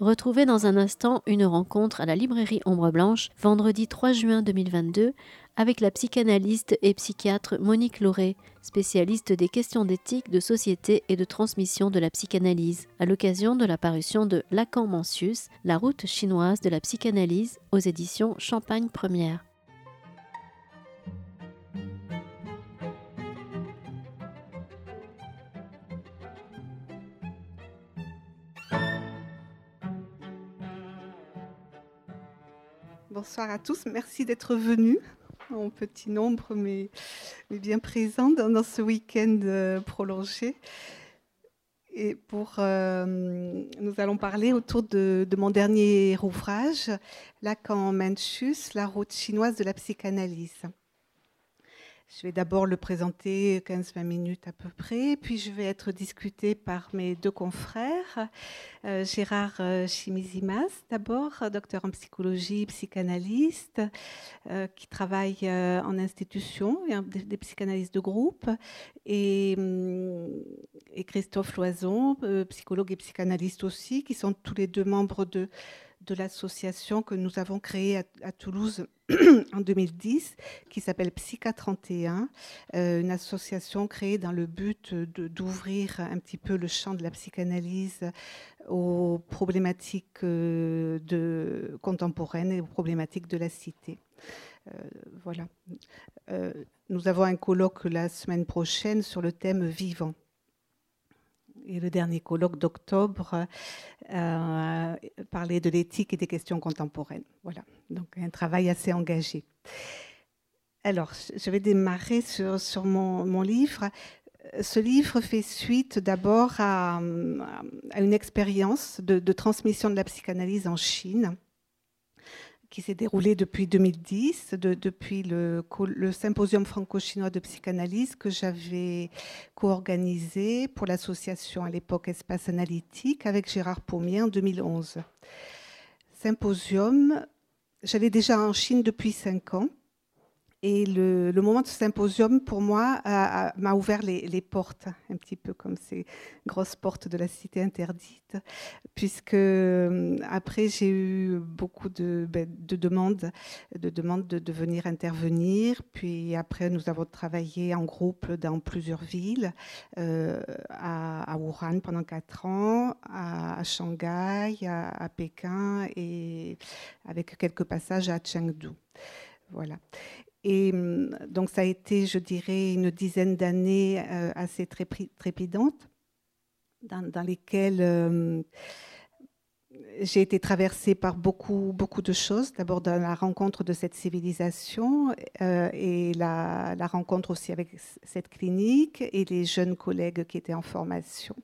Retrouvez dans un instant une rencontre à la librairie Ombre Blanche, vendredi 3 juin 2022, avec la psychanalyste et psychiatre Monique Lauré, spécialiste des questions d'éthique, de société et de transmission de la psychanalyse, à l'occasion de la parution de Lacan Mencius, La route chinoise de la psychanalyse, aux éditions Champagne Première. Bonsoir à tous, merci d'être venus en petit nombre, mais, bien présents dans, ce week-end euh, prolongé. Et pour, euh, nous allons parler autour de, mon dernier ouvrage, Lacan Mencius, la route chinoise de la psychanalyse. Je vais d'abord le présenter 15-20 minutes à peu près, puis je vais être discutée par mes deux confrères. Euh, Gérard euh, Chimizimas, d'abord, docteur en psychologie, psychanalyste, euh, qui travaille en institution, des, des, psychanalystes de groupe, et, hum, Christophe Loison, psychologue et psychanalyste aussi, qui sont tous les deux membres de l'association que nous avons créée à, Toulouse en 2010, qui s'appelle Psycha 31, euh, une association créée dans le but d'ouvrir un petit peu le champ de la psychanalyse aux problématiques euh, contemporaines et aux problématiques de la cité. Euh, voilà. nous avons un colloque la semaine prochaine sur le thème vivant et le dernier colloque d'octobre euh, parlait de l'éthique et des questions contemporaines. Voilà, donc un travail assez engagé. Alors, je vais démarrer sur, mon, livre. Ce livre fait suite d'abord à, une expérience de transmission de la psychanalyse en Chine qui s'est déroulé depuis 2010, depuis le, symposium franco-chinois de psychanalyse que j'avais co-organisé pour l'association à l'époque Espace Analytique avec Gérard Pommier en 2011. Symposium, j'allais déjà en Chine depuis cinq ans et le, moment de symposium, pour moi, m'a ouvert les, portes, un petit peu comme ces grosses portes de la cité interdite, puisque euh, après, j'ai eu beaucoup de, ben, de, demandes, de demandes de, venir intervenir. Puis après, nous avons travaillé en groupe dans plusieurs villes, euh, à, Wuhan pendant quatre ans, à, Shanghai, à, à, Pékin et avec quelques passages à Chengdu. Voilà. Et hum, donc ça a été, je dirais, une dizaine d'années euh, assez trépidantes, dans, lesquelles hum, j'ai été traversée par beaucoup, beaucoup de choses. D'abord dans la rencontre de cette civilisation euh, et la, rencontre aussi avec cette clinique et les jeunes collègues qui étaient en formation.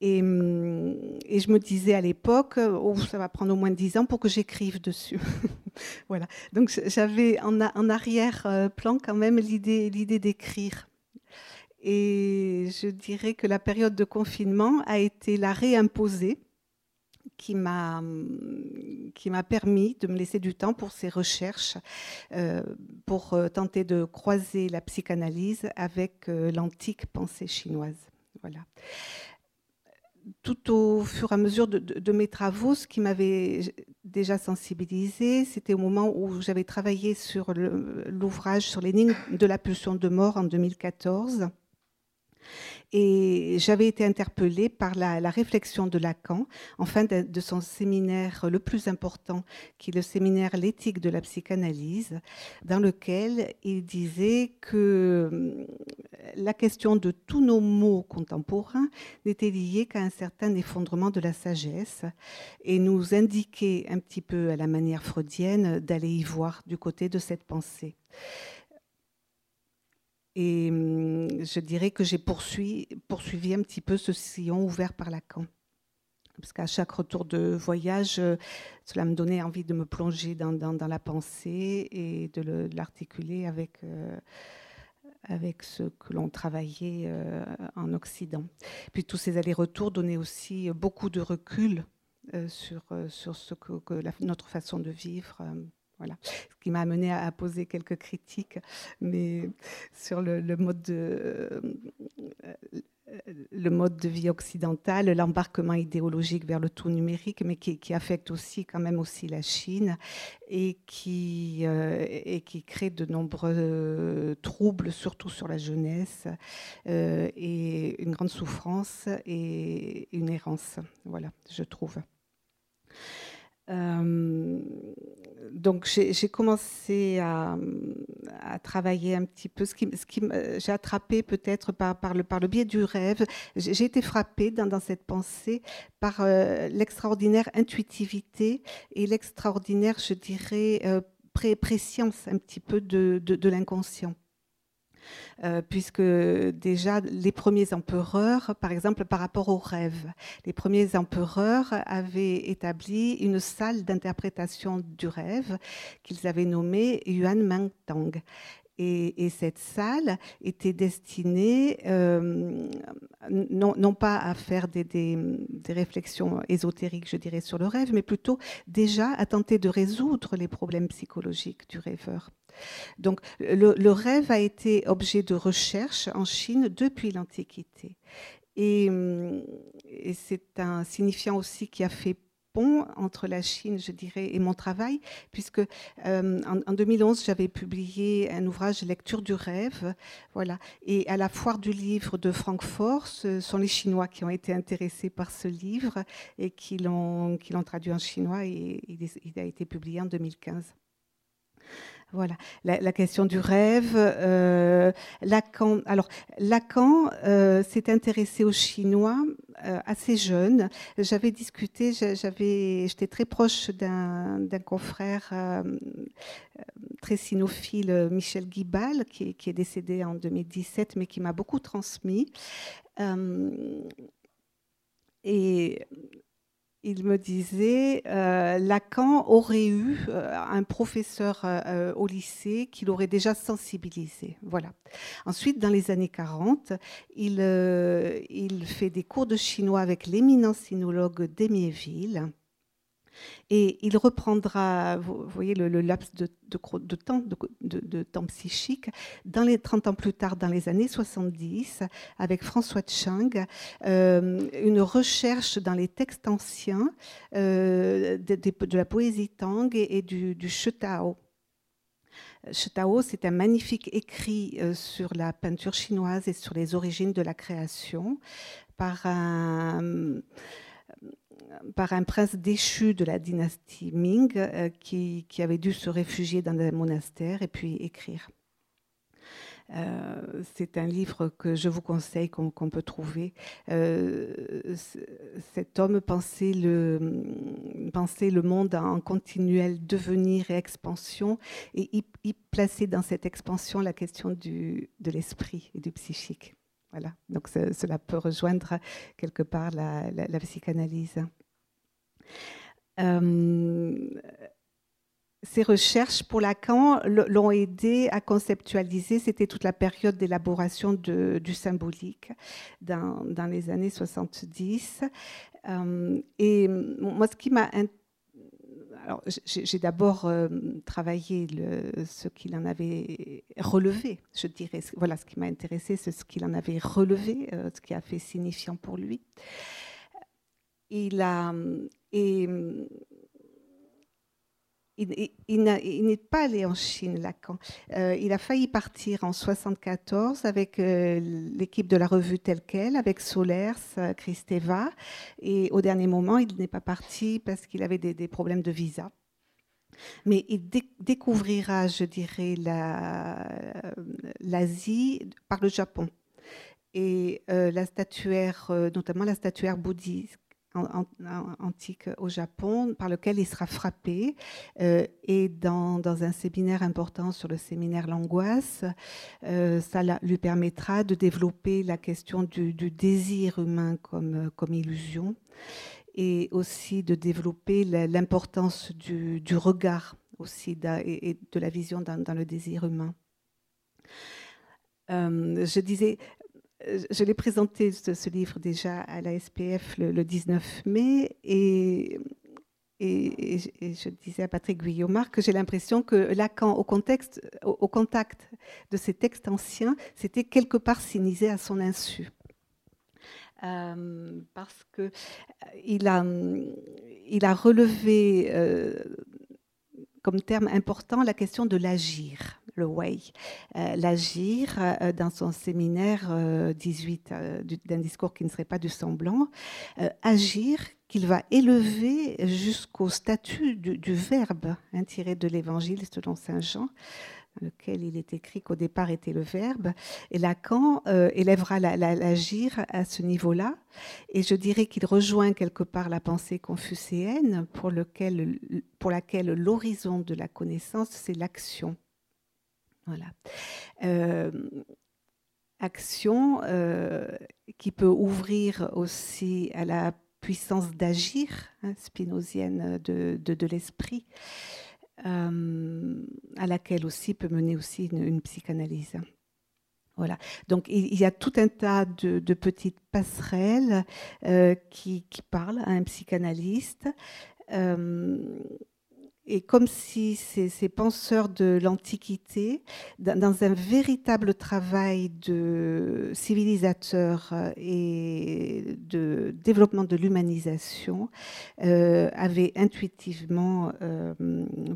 Et, hum, et, je me disais à l'époque, oh, ça va prendre au moins dix ans pour que j'écrive dessus. voilà. Donc j'avais en, arrière-plan quand même l'idée, d'écrire. Et je dirais que la période de confinement a été la réimposée qui m'a hum, qui m'a permis de me laisser du temps pour ces recherches, euh, pour euh, tenter de croiser la psychanalyse avec euh, l'antique pensée chinoise. Voilà tout au fur et à mesure de, mes travaux, ce qui m'avait déjà sensibilisé, c'était au moment où j'avais travaillé sur l'ouvrage sur l'énigme de la pulsion de mort en 2014. Et j'avais été interpellée par la, réflexion de Lacan, en fin de, son séminaire le plus important, qui est le séminaire L'éthique de la psychanalyse, dans lequel il disait que hum, la question de tous nos mots contemporains n'était liée qu'à un certain effondrement de la sagesse et nous indiquait un petit peu à la manière freudienne d'aller y voir du côté de cette pensée. Et hum, je dirais que j'ai poursuivi, un petit peu ce sillon ouvert par Lacan. Parce qu'à chaque retour de voyage, euh, cela me donnait envie de me plonger dans, la pensée et de l'articuler avec, euh, avec ce que l'on travaillait euh, en Occident. Puis tous ces allers-retours donnaient aussi beaucoup de recul sur, sur ce que notre façon de vivre voilà. Ce qui m'a amené à, poser quelques critiques, mais sur le, mode de, le mode de vie occidental, l'embarquement idéologique vers le tout numérique, mais qui, affecte aussi quand même aussi la Chine et qui, et qui crée de nombreux troubles, surtout sur la jeunesse, et une grande souffrance et une errance. Voilà, je trouve. Euh, donc j'ai commencé à, travailler un petit peu, ce qui, ce j'ai attrapé peut-être par, le, biais du rêve. J'ai été frappée dans, cette pensée par euh, l'extraordinaire intuitivité et l'extraordinaire, je dirais, euh, pré préscience un petit peu de l'inconscient. Euh, puisque déjà les premiers empereurs, par exemple par rapport aux rêves, les premiers empereurs avaient établi une salle d'interprétation du rêve qu'ils avaient nommée Yuan Mangtang. Et, cette salle était destinée euh, non, pas à faire des, des, réflexions ésotériques, je dirais, sur le rêve, mais plutôt déjà à tenter de résoudre les problèmes psychologiques du rêveur. Donc le, rêve a été objet de recherche en Chine depuis l'Antiquité. Et, et c'est un signifiant aussi qui a fait pont entre la Chine, je dirais, et mon travail, puisque euh, en, 2011, j'avais publié un ouvrage Lecture du rêve, voilà. Et à la foire du livre de Francfort, ce sont les Chinois qui ont été intéressés par ce livre et qui l'ont traduit en chinois et il a été publié en 2015. Voilà, la, question du rêve. Euh, Lacan, alors Lacan euh, s'est intéressé aux Chinois euh, assez jeune. J'avais discuté, j'avais, j'étais très proche d'un, confrère très sinophile, Michel Guibal, qui, qui, est décédé en 2017, mais qui m'a beaucoup transmis. et il me disait, euh, Lacan aurait eu euh, un professeur euh, au lycée qui l'aurait déjà sensibilisé. Voilà. Ensuite, dans les années 40, il, il fait des cours de chinois avec l'éminent sinologue d'Émiéville. Et il reprendra, vous voyez, le, laps de, temps, de, temps psychique, dans les 30 ans plus tard, dans les années 70, avec François Chang, euh, une recherche dans les textes anciens euh, de, la poésie Tang et, du, du Shetao. Shetao, c'est un magnifique écrit euh, sur la peinture chinoise et sur les origines de la création par un par un prince déchu de la dynastie Ming euh, qui, avait dû se réfugier dans un monastère et puis écrire. Euh, c'est un livre que je vous conseille, qu'on peut trouver. Euh, cet homme pensait le, pensait le monde en continuel devenir et expansion, et il, plaçait dans cette expansion la question de l'esprit et du psychique. Voilà, donc cela peut rejoindre quelque part la psychanalyse. Euh, ces recherches pour Lacan l'ont aidé à conceptualiser, c'était toute la période d'élaboration du symbolique dans, les années 70. Euh, et moi, ce qui m'a... Alors, j'ai d'abord euh, travaillé ce qu'il en avait relevé, je dirais. Voilà, ce qui m'a intéressé, c'est ce qu'il en avait relevé, ce qui a fait signifiant pour lui. Il a, et il, n'est pas allé en Chine, Lacan. Euh, il a failli partir en 74 avec euh, l'équipe de la revue telle qu'elle, avec Solers, euh, Christeva. Et au dernier moment, il n'est pas parti parce qu'il avait des, problèmes de visa. Mais il découvrira, je dirais, l'Asie par le Japon. Et la statuaire, notamment la statuaire bouddhiste, antique au Japon, par lequel il sera frappé. Euh, et dans, un séminaire important sur le séminaire L'angoisse, euh, ça lui permettra de développer la question du, désir humain comme, comme illusion et aussi de développer l'importance du, regard aussi et de la vision dans, le désir humain. Euh, je disais, je l'ai présenté, ce, livre, déjà à la SPF le, 19 mai, et, je disais à Patrick Guillaumard que j'ai l'impression que Lacan, au, contact de ces textes anciens, c'était quelque part cynisé à son insu. parce que a, il a relevé comme terme important la question de l'agir, le way. l'agir, dans son séminaire 18 d'un discours qui ne serait pas du semblant, agir qu'il va élever jusqu'au statut du, verbe, hein, tiré de l'évangile selon Saint Jean, dans lequel il est écrit qu'au départ était le verbe. Et Lacan euh, élèvera l'agir à ce niveau-là. Et je dirais qu'il rejoint quelque part la pensée confucéenne pour laquelle l'horizon de la connaissance, c'est l'action. Euh, action euh, qui peut ouvrir aussi à la puissance d'agir hein, de, l'esprit, euh, à laquelle aussi peut mener aussi une, psychanalyse. Voilà. Donc il y a tout un tas de, petites passerelles qui, parlent à un psychanalyste. Et comme si ces, penseurs de l'Antiquité, dans, un véritable travail de civilisateur euh, et de développement de l'humanisation, euh, avaient intuitivement euh,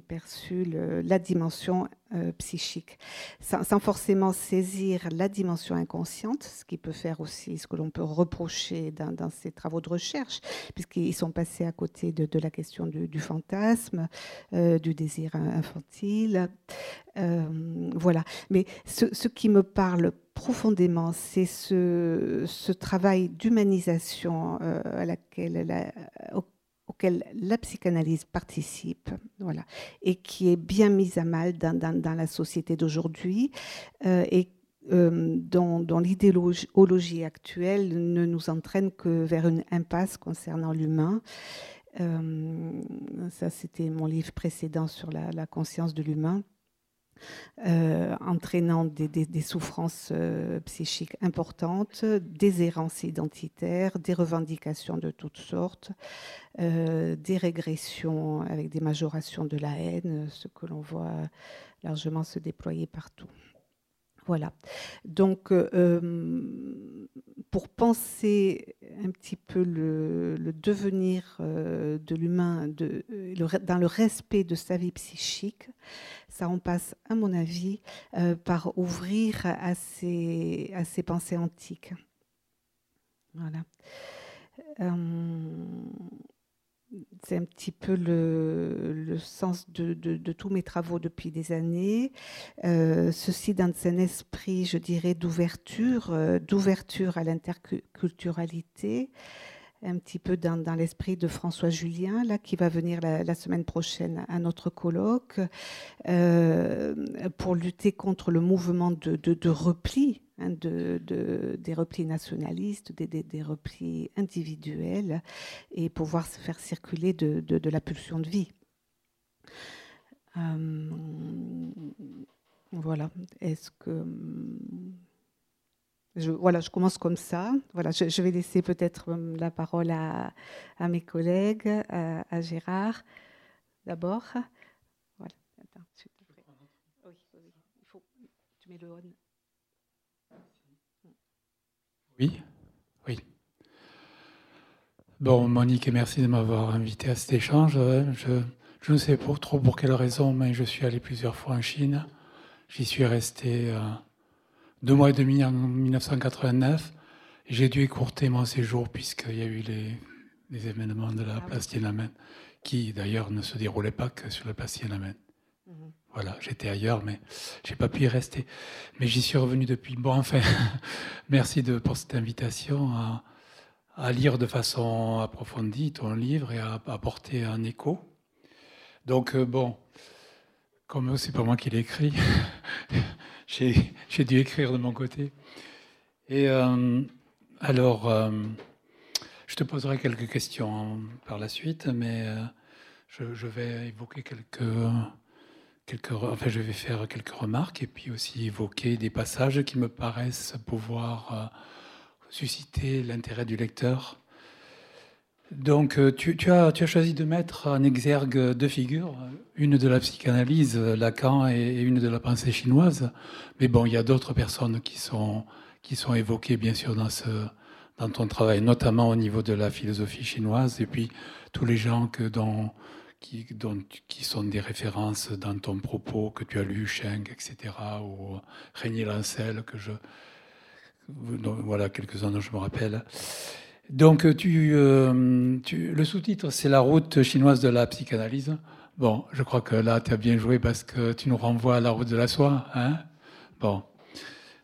perçu la dimension euh, psychique, sans, forcément saisir la dimension inconsciente, ce qui peut faire aussi ce que l'on peut reprocher dans, ces travaux de recherche, puisqu'ils sont passés à côté de, la question du, fantasme, euh, du désir infantile. Euh, voilà. Mais ce, qui me parle profondément, c'est ce, travail d'humanisation à laquelle la, auquel la psychanalyse participe, voilà, et qui est bien mise à mal dans, la société d'aujourd'hui, euh, et euh, dont, l'idéologie actuelle ne nous entraîne que vers une impasse concernant l'humain. Euh, ça, c'était mon livre précédent sur la conscience de l'humain. Euh, entraînant des, souffrances euh, psychiques importantes, des errances identitaires, des revendications de toutes sortes, euh, des régressions avec des majorations de la haine, ce que l'on voit largement se déployer partout. Voilà. Donc, euh, pour penser un petit peu le, devenir euh, de l'humain dans le respect de sa vie psychique, ça en passe, à mon avis, euh, par ouvrir à ces, à ces pensées antiques. Voilà c'est un petit peu le, sens de, tous mes travaux depuis des années. Euh, ceci dans un esprit, je dirais, d'ouverture, euh, d'ouverture à l'interculturalité, un petit peu dans, l'esprit de François Julien, là, qui va venir la, semaine prochaine à notre colloque, euh, pour lutter contre le mouvement de repli Hein, de, des replis nationalistes, des, replis individuels, et pouvoir se faire circuler de, la pulsion de vie. Euh, voilà. Est-ce que je, voilà, je commence comme ça. Voilà, je, vais laisser peut-être euh, la parole à, mes collègues, à, Gérard d'abord. Voilà. Attends, oui, oui, il faut. Tu mets le on. Oui, oui. Bon, Monique, merci de m'avoir invité à cet échange. Je, je, ne sais pas trop pour quelle raison, mais je suis allé plusieurs fois en Chine. J'y suis resté euh, deux mois et demi en 1989. J'ai dû écourter mon séjour puisqu'il y a eu les, les événements de la ah place Tiananmen, qui d'ailleurs ne se déroulaient pas que sur la place Tiananmen. Mhm. Voilà, j'étais ailleurs, mais j'ai pas pu y rester. Mais j'y suis revenu depuis. Bon, enfin, merci de, pour cette invitation à, lire de façon approfondie ton livre et à apporter un écho. Donc, euh, bon, comme c'est pas moi qui l'ai écrit, j'ai dû écrire de mon côté. Et euh, alors, euh, je te poserai quelques questions par la suite, mais je, je, vais évoquer quelques quelques, enfin, je vais faire quelques remarques et puis aussi évoquer des passages qui me paraissent pouvoir euh, susciter l'intérêt du lecteur. Donc, euh, tu, as, choisi de mettre en exergue deux figures, une de la psychanalyse, Lacan, et une de la pensée chinoise. Mais bon, il y a d'autres personnes qui sont, qui sont évoquées, bien sûr, dans ton travail, notamment au niveau de la philosophie chinoise, et puis tous les gens que qui, qui sont des références dans ton propos, que tu as lu, Cheng, etc., ou Régnier Lancel, que je. Voilà, quelques-uns dont je me rappelle. Donc, tu, euh, tu le sous-titre, c'est La route chinoise de la psychanalyse. Bon, je crois que là, tu as bien joué parce que tu nous renvoies à la route de la soie. Hein bon,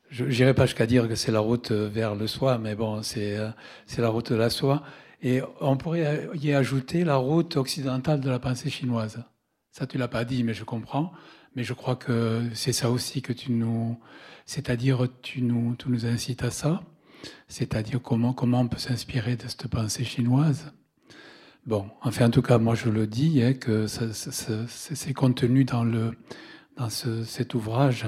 je n'irai pas jusqu'à dire que c'est la route vers le soi, mais bon, c'est euh, la route de la soie. Et on pourrait y ajouter la route occidentale de la pensée chinoise. Ça, tu l'as pas dit, mais je comprends. Mais je crois que c'est ça aussi que tu nous, c'est-à-dire tu nous, tu nous incites à ça. C'est-à-dire comment, comment on peut s'inspirer de cette pensée chinoise. Bon, enfin, en tout cas, moi je le dis, hein, que c'est contenu dans, le, dans cet ouvrage.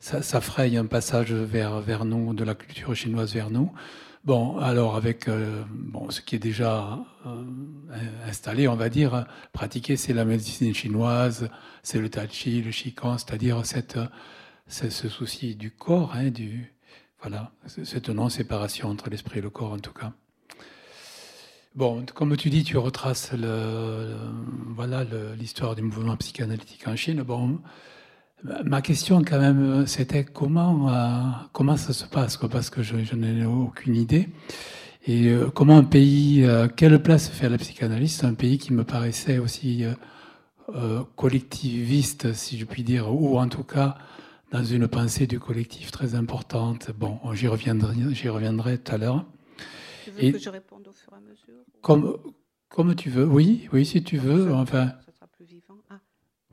Ça, fraye un passage vers, vers nous, de la culture chinoise vers nous. Bon, alors avec euh, bon, ce qui est déjà euh, installé, on va dire, pratiqué, c'est la médecine chinoise, c'est le tai chi, le qigong, c'est-à-dire cette, ce souci du corps, hein, du, cette non-séparation entre l'esprit et le corps en tout cas. Bon, comme tu dis, tu retraces le, voilà l'histoire du mouvement psychanalytique en Chine. Bon, Ma question, quand même, c'était comment, euh, comment ça se passe, parce que je, n'ai aucune idée. Et euh, comment un pays, euh, quelle place fait la psychanalyse? C'est un pays qui me paraissait aussi collectiviste, si je puis dire, ou en tout cas dans une pensée du collectif très importante. Bon, j'y reviendrai, j'y reviendrai tout à l'heure. Tu veux que je réponde au fur et à mesure Comme, comme tu veux, oui, oui, si tu veux. Enfin, ça sera plus vivant. Ah.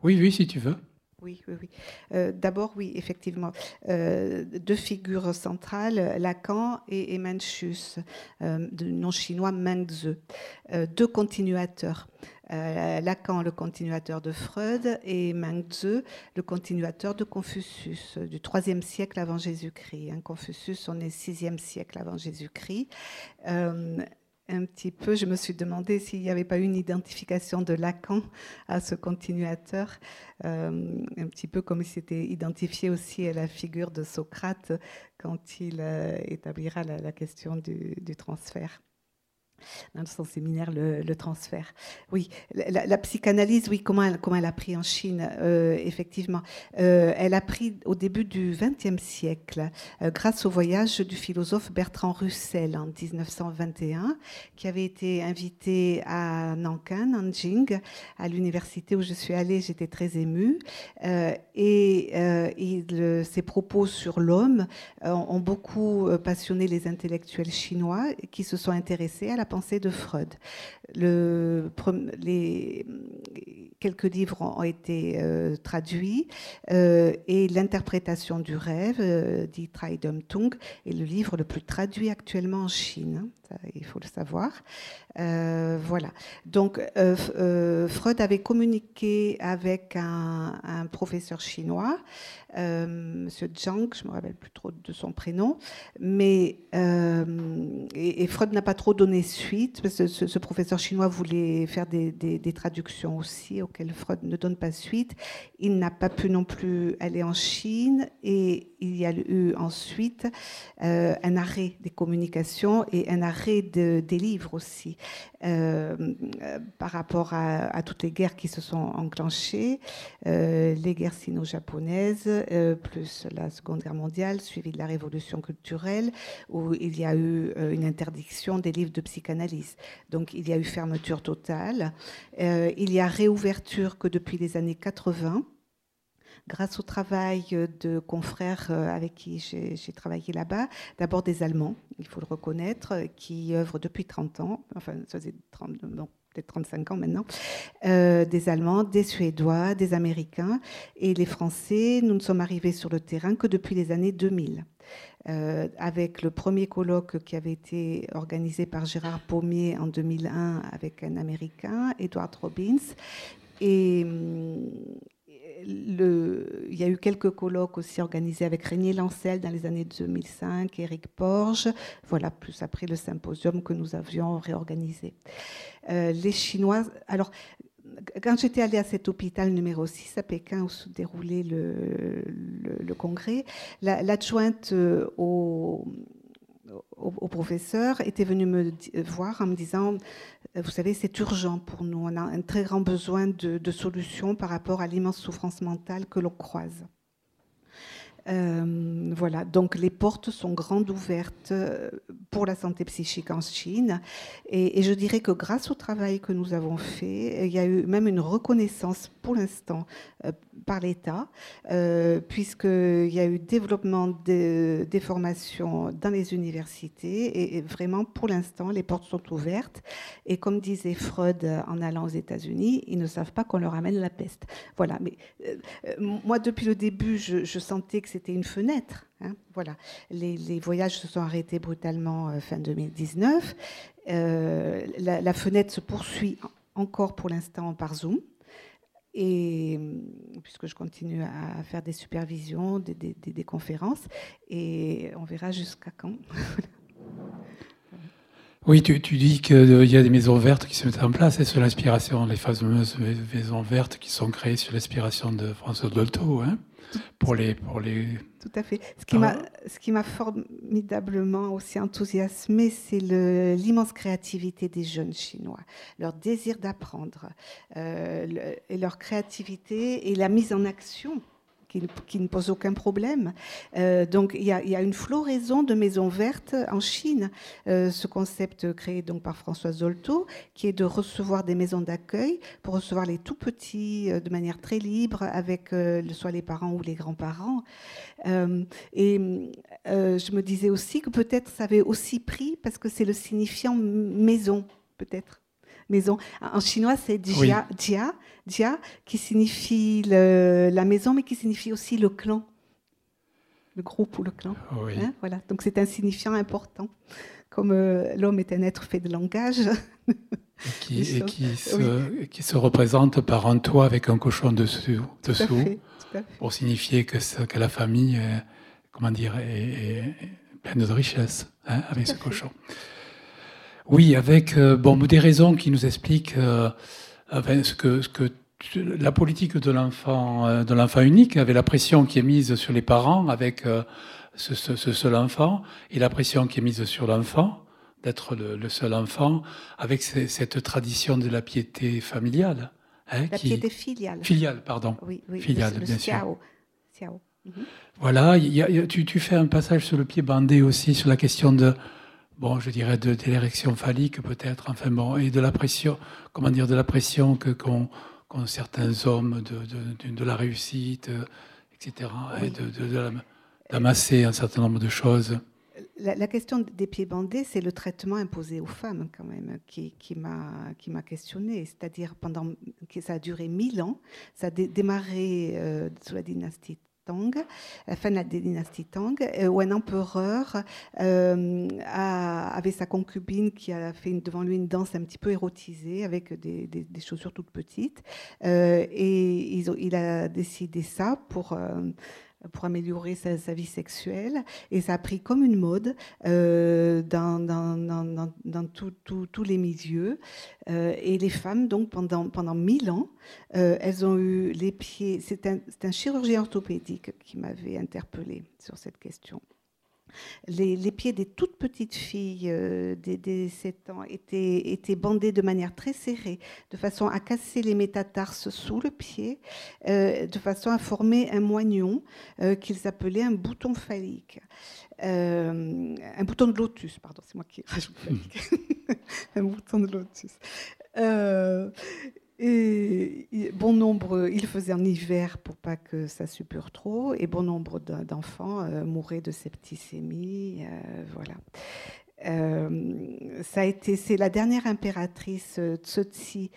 Oui, oui, si tu veux. Oui, oui, oui. Euh, d'abord, oui, effectivement. Euh, deux figures centrales, Lacan et, et Mencius, euh, du nom chinois Mengzi. deux continuateurs. Lacan, le continuateur de Freud, et Mengzi, le continuateur de Confucius, du IIIe siècle avant Jésus-Christ. Hein, Confucius, on est 6e siècle avant Jésus-Christ. Un petit peu, je me suis demandé s'il n'y avait pas une identification de Lacan à ce continuateur, euh, un petit peu comme il s'était identifié aussi à la figure de Socrate quand il euh, établira la, question du transfert dans son séminaire le, transfert. Oui, la, psychanalyse, oui, comment elle, comment elle a pris en Chine, euh, effectivement. Euh, elle a pris au début du XXe siècle, euh, grâce au voyage du philosophe Bertrand Russell en 1921, qui avait été invité à Nankin, Nanjing, à l'université où je suis allée, j'étais très émue. et ses propos sur l'homme ont beaucoup passionné les intellectuels chinois qui se sont intéressés à la pensée de Freud. Quelques livres ont été euh, traduits euh, et l'interprétation du rêve, euh, dit Traidum Tung, est le livre le plus traduit actuellement en Chine. Hein, il faut le savoir. voilà. Donc, Freud avait communiqué avec un, professeur chinois euh, Monsieur Zhang, je me rappelle plus trop de son prénom, mais euh, et, Freud n'a pas trop donné suite parce que ce, professeur chinois voulait faire des, traductions aussi auxquelles Freud ne donne pas suite. Il n'a pas pu non plus aller en Chine et il y a eu ensuite euh, un arrêt des communications et un arrêt des livres aussi par rapport à, toutes les guerres qui se sont enclenchées, les guerres sino-japonaises euh, plus la Seconde Guerre mondiale, suivie de la Révolution culturelle, où il y a eu euh, une interdiction des livres de psychanalyse. Donc il y a eu fermeture totale. Euh, il y a réouverture que depuis les années 80 grâce au travail de confrères avec qui j'ai travaillé là-bas, d'abord des Allemands, il faut le reconnaître, qui œuvrent depuis 30 ans, enfin ça faisait 30, peut-être 35 ans maintenant, euh, des Allemands, des Suédois, des Américains. Et les Français, nous ne sommes arrivés sur le terrain que depuis les années 2000. Euh, avec le premier colloque qui avait été organisé par Gérard Pommier en 2001 avec un Américain, Edward Robbins. Et, hum, il y a eu quelques colloques aussi organisés avec Régnier Lancel dans les années 2005, Éric Porge, voilà, plus après le symposium que nous avions réorganisé. Euh, les Chinois, alors, quand j'étais allée à cet hôpital numéro 6 à Pékin où se déroulait le, le, congrès, l'adjointe au au, professeur était venu me voir en me disant, vous savez, c'est urgent pour nous, on a un très grand besoin de, de solutions par rapport à l'immense souffrance mentale que l'on croise. Euh, voilà, donc les portes sont grandes ouvertes euh, pour la santé psychique en Chine. Et, je dirais que grâce au travail que nous avons fait, il y a eu même une reconnaissance pour l'instant euh, par l'État, puisqu'il y a eu développement des formations dans les universités. Et, vraiment, pour l'instant, les portes sont ouvertes. Et comme disait Freud en allant aux États-Unis, ils ne savent pas qu'on leur amène la peste. Voilà, mais moi, depuis le début, je, je sentais que c'était une fenêtre. Hein, voilà. Les, voyages se sont arrêtés brutalement euh, fin 2019. Euh, la, fenêtre se poursuit encore pour l'instant par Zoom. Et puisque je continue à faire des supervisions, des, des conférences, et on verra jusqu'à quand. Oui, tu, dis qu'il y a des maisons vertes qui se mettent en place et sur l'inspiration, les fameuses maisons vertes qui sont créées sur l'inspiration de François Dolto, hein, pour les, pour les. Tout à fait. Ce qui m'a, ce qui m'a formidablement aussi enthousiasmé, c'est l'immense créativité des jeunes Chinois, leur désir d'apprendre, euh, et leur créativité et la mise en action qui, ne pose aucun problème. Euh, donc il y, a, une floraison de maisons vertes en Chine. Euh, ce concept créé donc par Françoise Zolto, qui est de recevoir des maisons d'accueil pour recevoir les tout petits euh, de manière très libre avec soit les parents ou les grands-parents. et je me disais aussi que peut-être ça avait aussi pris parce que c'est le signifiant maison, peut-être maison. En chinois, c'est Jia, Jia, qui signifie la maison, mais qui signifie aussi le clan, le groupe ou le clan. Hein, voilà. Donc c'est un signifiant important. Comme euh, l'homme est un être fait de langage. Et qui, se, qui, se, représente par un toit avec un cochon dessous, pour signifier que, que la famille est, comment dire, est, pleine de richesse hein, avec ce cochon. Oui, avec euh, bon, des raisons qui nous expliquent euh, ce que, ce que la politique de l'enfant, euh, de l'enfant unique, avait la pression qui est mise sur les parents avec ce, seul enfant, et la pression qui est mise sur l'enfant d'être le, seul enfant, avec cette tradition de la piété familiale. Hein, la piété filiale. Filiale, pardon. Oui, oui. Filiale, bien sûr. Mhm. Voilà, tu, tu, fais un passage sur le pied bandé aussi sur la question de bon, je dirais de, l'érection phallique peut-être, enfin bon, et de la pression, comment dire, de la pression que qu'ont certains hommes de, de, la réussite, etc., et d'amasser un certain nombre de choses. La, question des pieds bandés, c'est le traitement imposé aux femmes quand même qui, qui m'a questionné. C'est-à-dire pendant que ça a duré mille ans, ça a démarré euh, sous la dynastie Tang, la fin de la dynastie Tang, euh, où un empereur euh, avait sa concubine qui a fait devant lui une danse un petit peu érotisée avec des, chaussures toutes petites. Euh, et il a décidé ça pour pour améliorer sa, vie sexuelle. Et ça a pris comme une mode euh, dans, dans, dans, tous les milieux. Euh, et les femmes, donc, pendant, pendant mille ans, euh, elles ont eu les pieds. C'est un, un chirurgien orthopédique qui m'avait interpellée sur cette question les, pieds des toutes petites filles euh, des, 7 ans étaient, bandés de manière très serrée, de façon à casser les métatarses sous le pied, euh, de façon à former un moignon euh, qu'ils appelaient un bouton phallique. un bouton de lotus, pardon, c'est moi qui rajoute un bouton de lotus. Et bon nombre, il faisait en hiver pour pas que ça suppure trop, et bon nombre d'enfants euh, mouraient de septicémie. Euh, voilà. Euh, ça a été, c'est la dernière impératrice Tsotsi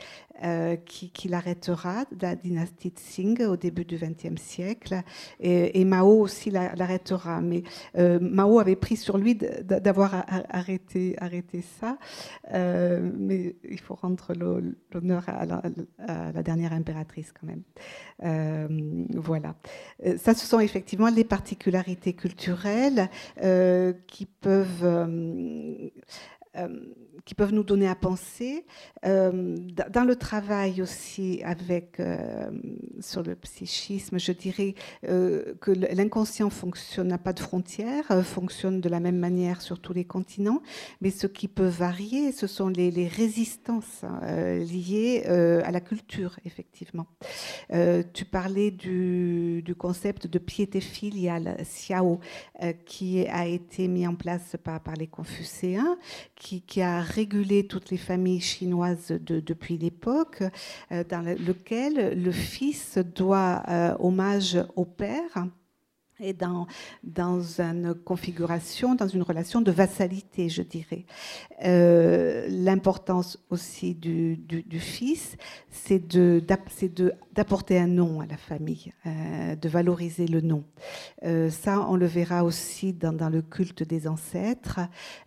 euh, qui, l'arrêtera, la dynastie Tsing au début du XXe siècle, et, Mao aussi l'arrêtera. Mais euh, Mao avait pris sur lui d'avoir arrêté, ça, mais il faut rendre l'honneur à, la dernière impératrice quand même. voilà. Ça, ce sont effectivement les particularités culturelles qui peuvent euh, qui peuvent nous donner à penser. dans le travail aussi avec, sur le psychisme, je dirais que l'inconscient n'a pas de frontières, fonctionne de la même manière sur tous les continents, mais ce qui peut varier, ce sont les, résistances hein, liées à la culture, effectivement. tu parlais du, concept de piété filiale, xiao, qui a été mis en place par, par les Confucéens, qui, qui, a régulé toutes les familles chinoises de, depuis l'époque, euh, dans lequel le fils doit euh, hommage au père et dans, dans une configuration, dans une relation de vassalité, je dirais. Euh, l'importance aussi du, du, fils, c'est d'apporter un nom à la famille, euh, de valoriser le nom. Euh, ça, on le verra aussi dans, dans le culte des ancêtres,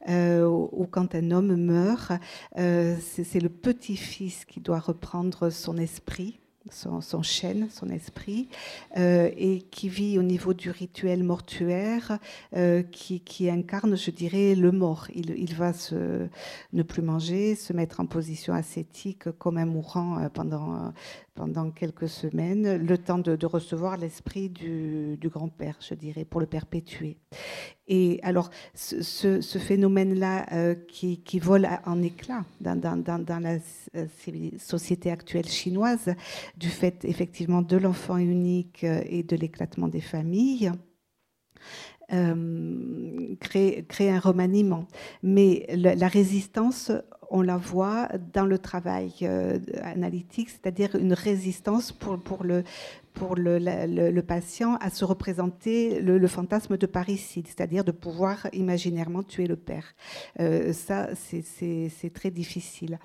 où quand un homme meurt, c'est le petit-fils qui doit reprendre son esprit son, chêne, son esprit, euh, et qui vit au niveau du rituel mortuaire, euh, qui, qui, incarne, je dirais, le mort. Il, il, va se, ne plus manger, se mettre en position ascétique comme un mourant euh, pendant, pendant quelques semaines, le temps de, recevoir l'esprit du, grand-père, je dirais, pour le perpétuer. Et alors, ce, phénomène-là euh, qui, vole en éclat dans, la euh, société actuelle chinoise, du fait effectivement de l'enfant unique euh, et de l'éclatement des familles, crée, un remaniement. Mais la résistance on la voit dans le travail euh, analytique, c'est-à-dire une résistance pour, le, patient à se représenter le, fantasme de parricide, c'est-à-dire de pouvoir imaginairement tuer le père. Euh, ça, c'est très difficile.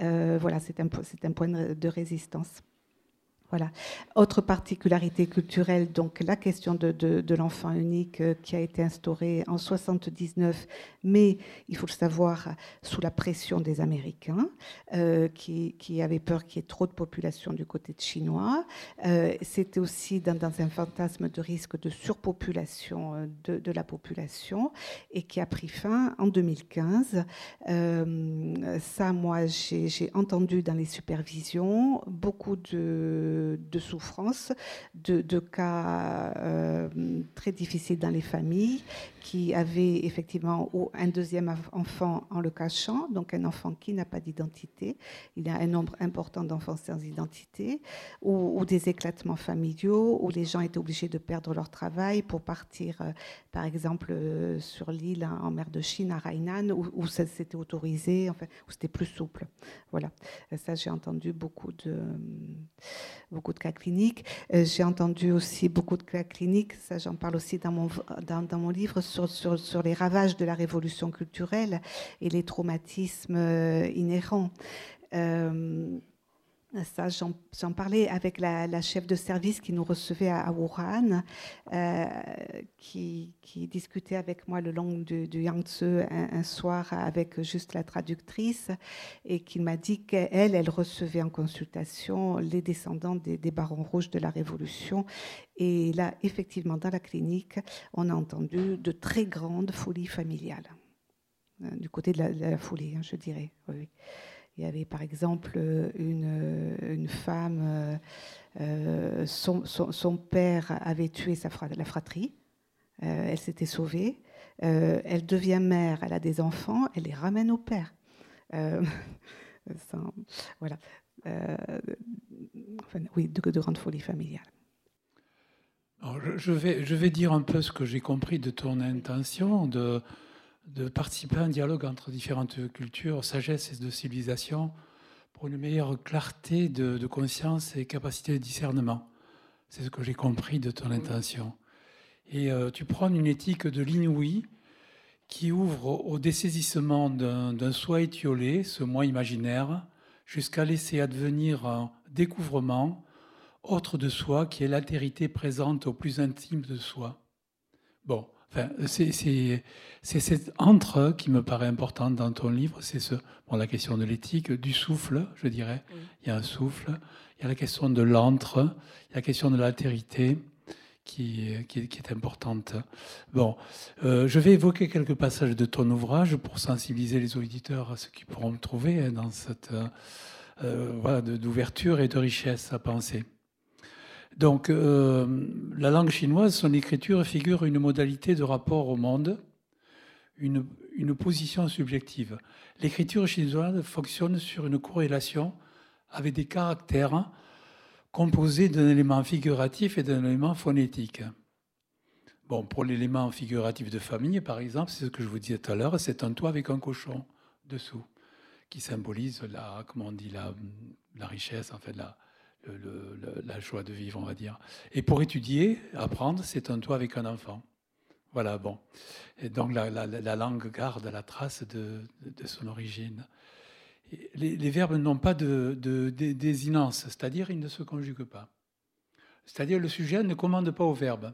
Euh, voilà, c'est un point de résistance. Autre particularité culturelle, donc la question de, l'enfant unique euh, qui a été instaurée en 79, mais il faut le savoir sous la pression des Américains, euh, qui, avaient peur qu'il y ait trop de population du côté de chinois. Euh, c'était aussi dans, un fantasme de risque de surpopulation de, la population et qui a pris fin en 2015. ça, moi, j'ai entendu dans les supervisions beaucoup de de, souffrance, de, cas euh, très difficiles dans les familles, qui avaient effectivement un deuxième enfant en le cachant, donc un enfant qui n'a pas d'identité. Il y a un nombre important d'enfants sans identité, ou, des éclatements familiaux, où les gens étaient obligés de perdre leur travail pour partir, euh, par exemple, euh, sur l'île en mer de Chine, à Hainan, où, où ça s'était autorisé, enfin, où c'était plus souple. Voilà. Ça, j'ai entendu beaucoup de beaucoup de cas cliniques. Euh, j'ai entendu aussi beaucoup de cas cliniques, ça j'en parle aussi dans mon, dans, mon livre, sur, sur, sur, les ravages de la révolution culturelle et les traumatismes euh, inhérents. Euh, ça, j'en parlais avec la, chef de service qui nous recevait à, Wuhan, euh, qui, discutait avec moi le long du, Yangtze un, soir avec juste la traductrice et qui m'a dit qu'elle, elle recevait en consultation les descendants des, barons rouges de la Révolution. Et là, effectivement, dans la clinique, on a entendu de très grandes folies familiales, euh, du côté de la, folie, hein, je dirais. Il y avait par exemple une, une femme, euh, euh, son, son, père avait tué la fratrie, euh, elle s'était sauvée, elle devient mère, elle a des enfants, elle les ramène au père. voilà. oui, de, de grandes folies familiales. je, vais, je vais dire un peu ce que j'ai compris de ton intention de de participer à un dialogue entre différentes cultures, sagesse et de civilisation, pour une meilleure clarté de, conscience et capacité de discernement. C'est ce que j'ai compris de ton intention. Et euh, tu prends une éthique de l'inouï qui ouvre au dessaisissement d'un soi étiolé, ce moi imaginaire, jusqu'à laisser advenir un découvrement autre de soi qui est l'altérité présente au plus intime de soi. Bon, c'est cet entre qui me paraît important dans ton livre. C'est ce, bon, la question de l'éthique, du souffle, je dirais. Il y a un souffle. Il y a la question de l'entre. Il y a la question de l'altérité qui, qui, est importante. Bon, euh, je vais évoquer quelques passages de ton ouvrage pour sensibiliser les auditeurs à ce qu'ils pourront trouver dans cette euh, voilà, d'ouverture et de richesse à penser. Donc, euh, la langue chinoise, son écriture figure une modalité de rapport au monde, une, position subjective. L'écriture chinoise fonctionne sur une corrélation avec des caractères composé d'un élément figuratif et d'un élément phonétique. Bon, pour l'élément figuratif de famille, par exemple, c'est ce que je vous disais tout à l'heure, c'est un toit avec un cochon dessous, qui symbolise la, comment on dit, la, la richesse, en fait, la, la joie de vivre, on va dire. Et pour étudier, apprendre, c'est un toit avec un enfant. Voilà, bon. Et donc la, la langue garde la trace de, de son origine les, verbes n'ont pas de, désinence, c'est-à-dire ils ne se conjuguent pas. C'est-à-dire le sujet ne commande pas au verbe.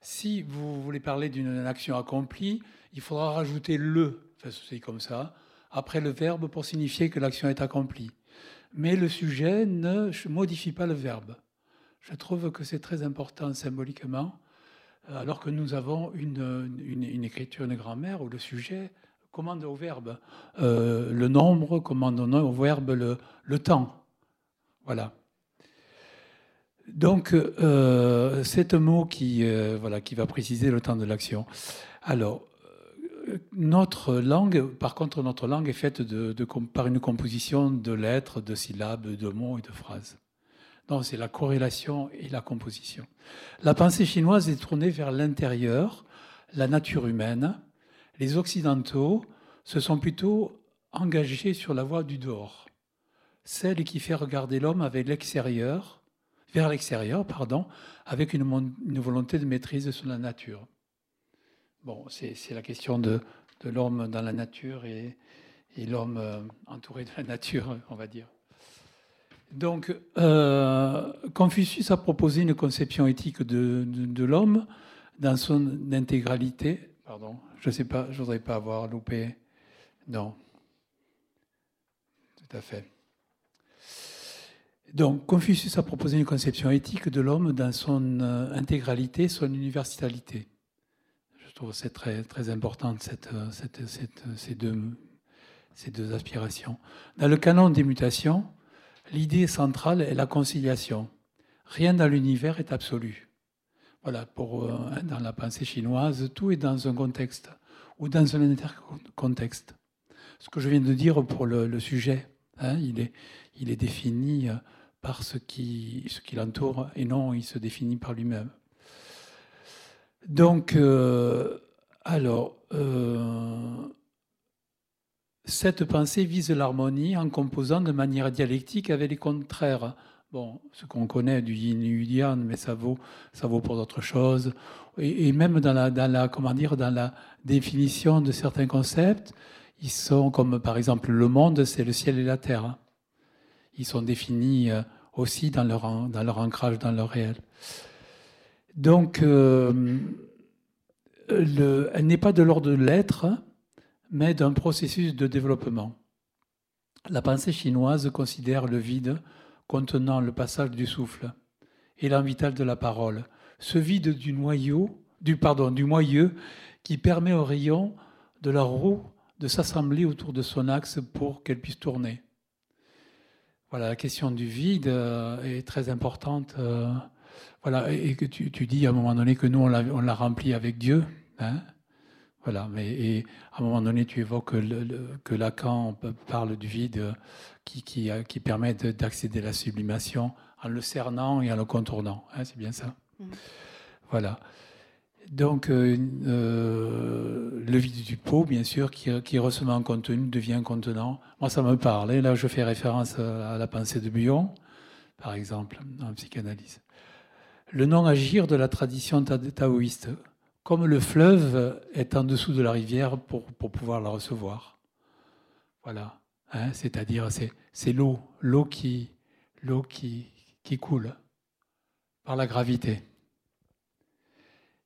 Si vous voulez parler d'une action accomplie, il faudra rajouter le, enfin, c'est comme ça, après le verbe pour signifier que l'action est accomplie. Mais le sujet ne modifie pas le verbe. Je trouve que c'est très important symboliquement, alors que nous avons une, une, une écriture, une grammaire où le sujet commande au verbe euh, le nombre, commande au verbe le, le temps. Voilà. Donc, euh, c'est un mot qui, euh, voilà, qui va préciser le temps de l'action. Alors, notre langue, par contre, notre langue est faite de, par une composition de lettres, de syllabes, de mots et de phrases. Donc, c'est la corrélation et la composition. La pensée chinoise est tournée vers l'intérieur, la nature humaine, les Occidentaux se sont plutôt engagés sur la voie du dehors, celle qui fait regarder l'homme avec l'extérieur, vers l'extérieur, pardon, avec une, volonté de maîtrise sur la nature. Bon, c'est la question de, l'homme dans la nature et, l'homme euh, entouré de la nature, on va dire. Donc, euh, Confucius a proposé une conception éthique de, de l'homme dans son intégralité, Pardon, je ne sais pas, je voudrais pas avoir loupé. Non. Tout à fait. Donc, Confucius a proposé une conception éthique de l'homme dans son euh, intégralité, son universalité. Trouve c'est très, cette, euh, ces, deux, aspirations. Dans le canon des mutations, l'idée centrale est la conciliation. Rien dans l'univers est absolu. Voilà, pour, euh, dans la pensée chinoise, tout est dans un contexte ou dans un intercontexte. Ce que je viens de dire pour le, sujet, hein, il, est, défini euh, par ce qui l'entoure et non, il se définit par lui-même. Donc, euh, alors, cette pensée vise l'harmonie en composant de manière dialectique avec les contraires Bon, ce qu'on connaît du yin et du yang, mais ça vaut, ça vaut pour d'autres choses. Et, même dans la, dans la, comment dire, dans la définition de certains concepts, ils sont comme par exemple le monde, c'est le ciel et la terre. Ils sont définis euh, aussi dans leur, dans leur ancrage, dans leur réel. Donc, euh, le, elle n'est pas de l'ordre de l'être, mais d'un processus de développement. La pensée chinoise considère le vide contenant le passage du souffle, élan vital de la parole, ce vide du noyau, du pardon, du moyeu qui permet aux rayons de la roue de s'assembler autour de son axe pour qu'elle puisse tourner. Voilà, la question du vide euh, est très importante. Voilà, et que tu, dis à un moment donné que nous, on l'a rempli avec Dieu. Hein voilà, mais et à un moment donné, tu évoques que Lacan parle du vide qui, qui, qui permet d'accéder à la sublimation en le cernant et en le contournant. Hein, c'est bien ça mm. Voilà. Donc, euh, euh, le vide du pot, bien sûr, qui, qui recevant un contenu devient contenant. Moi, ça me parle. Et là, je fais référence à la pensée de Buyon, par exemple, en psychanalyse. Le non-agir de la tradition taoïste comme le fleuve est en dessous de la rivière pour, pour pouvoir la recevoir. Voilà. Hein, c'est-à-dire, c'est l'eau, l'eau qui, qui, qui coule par la gravité.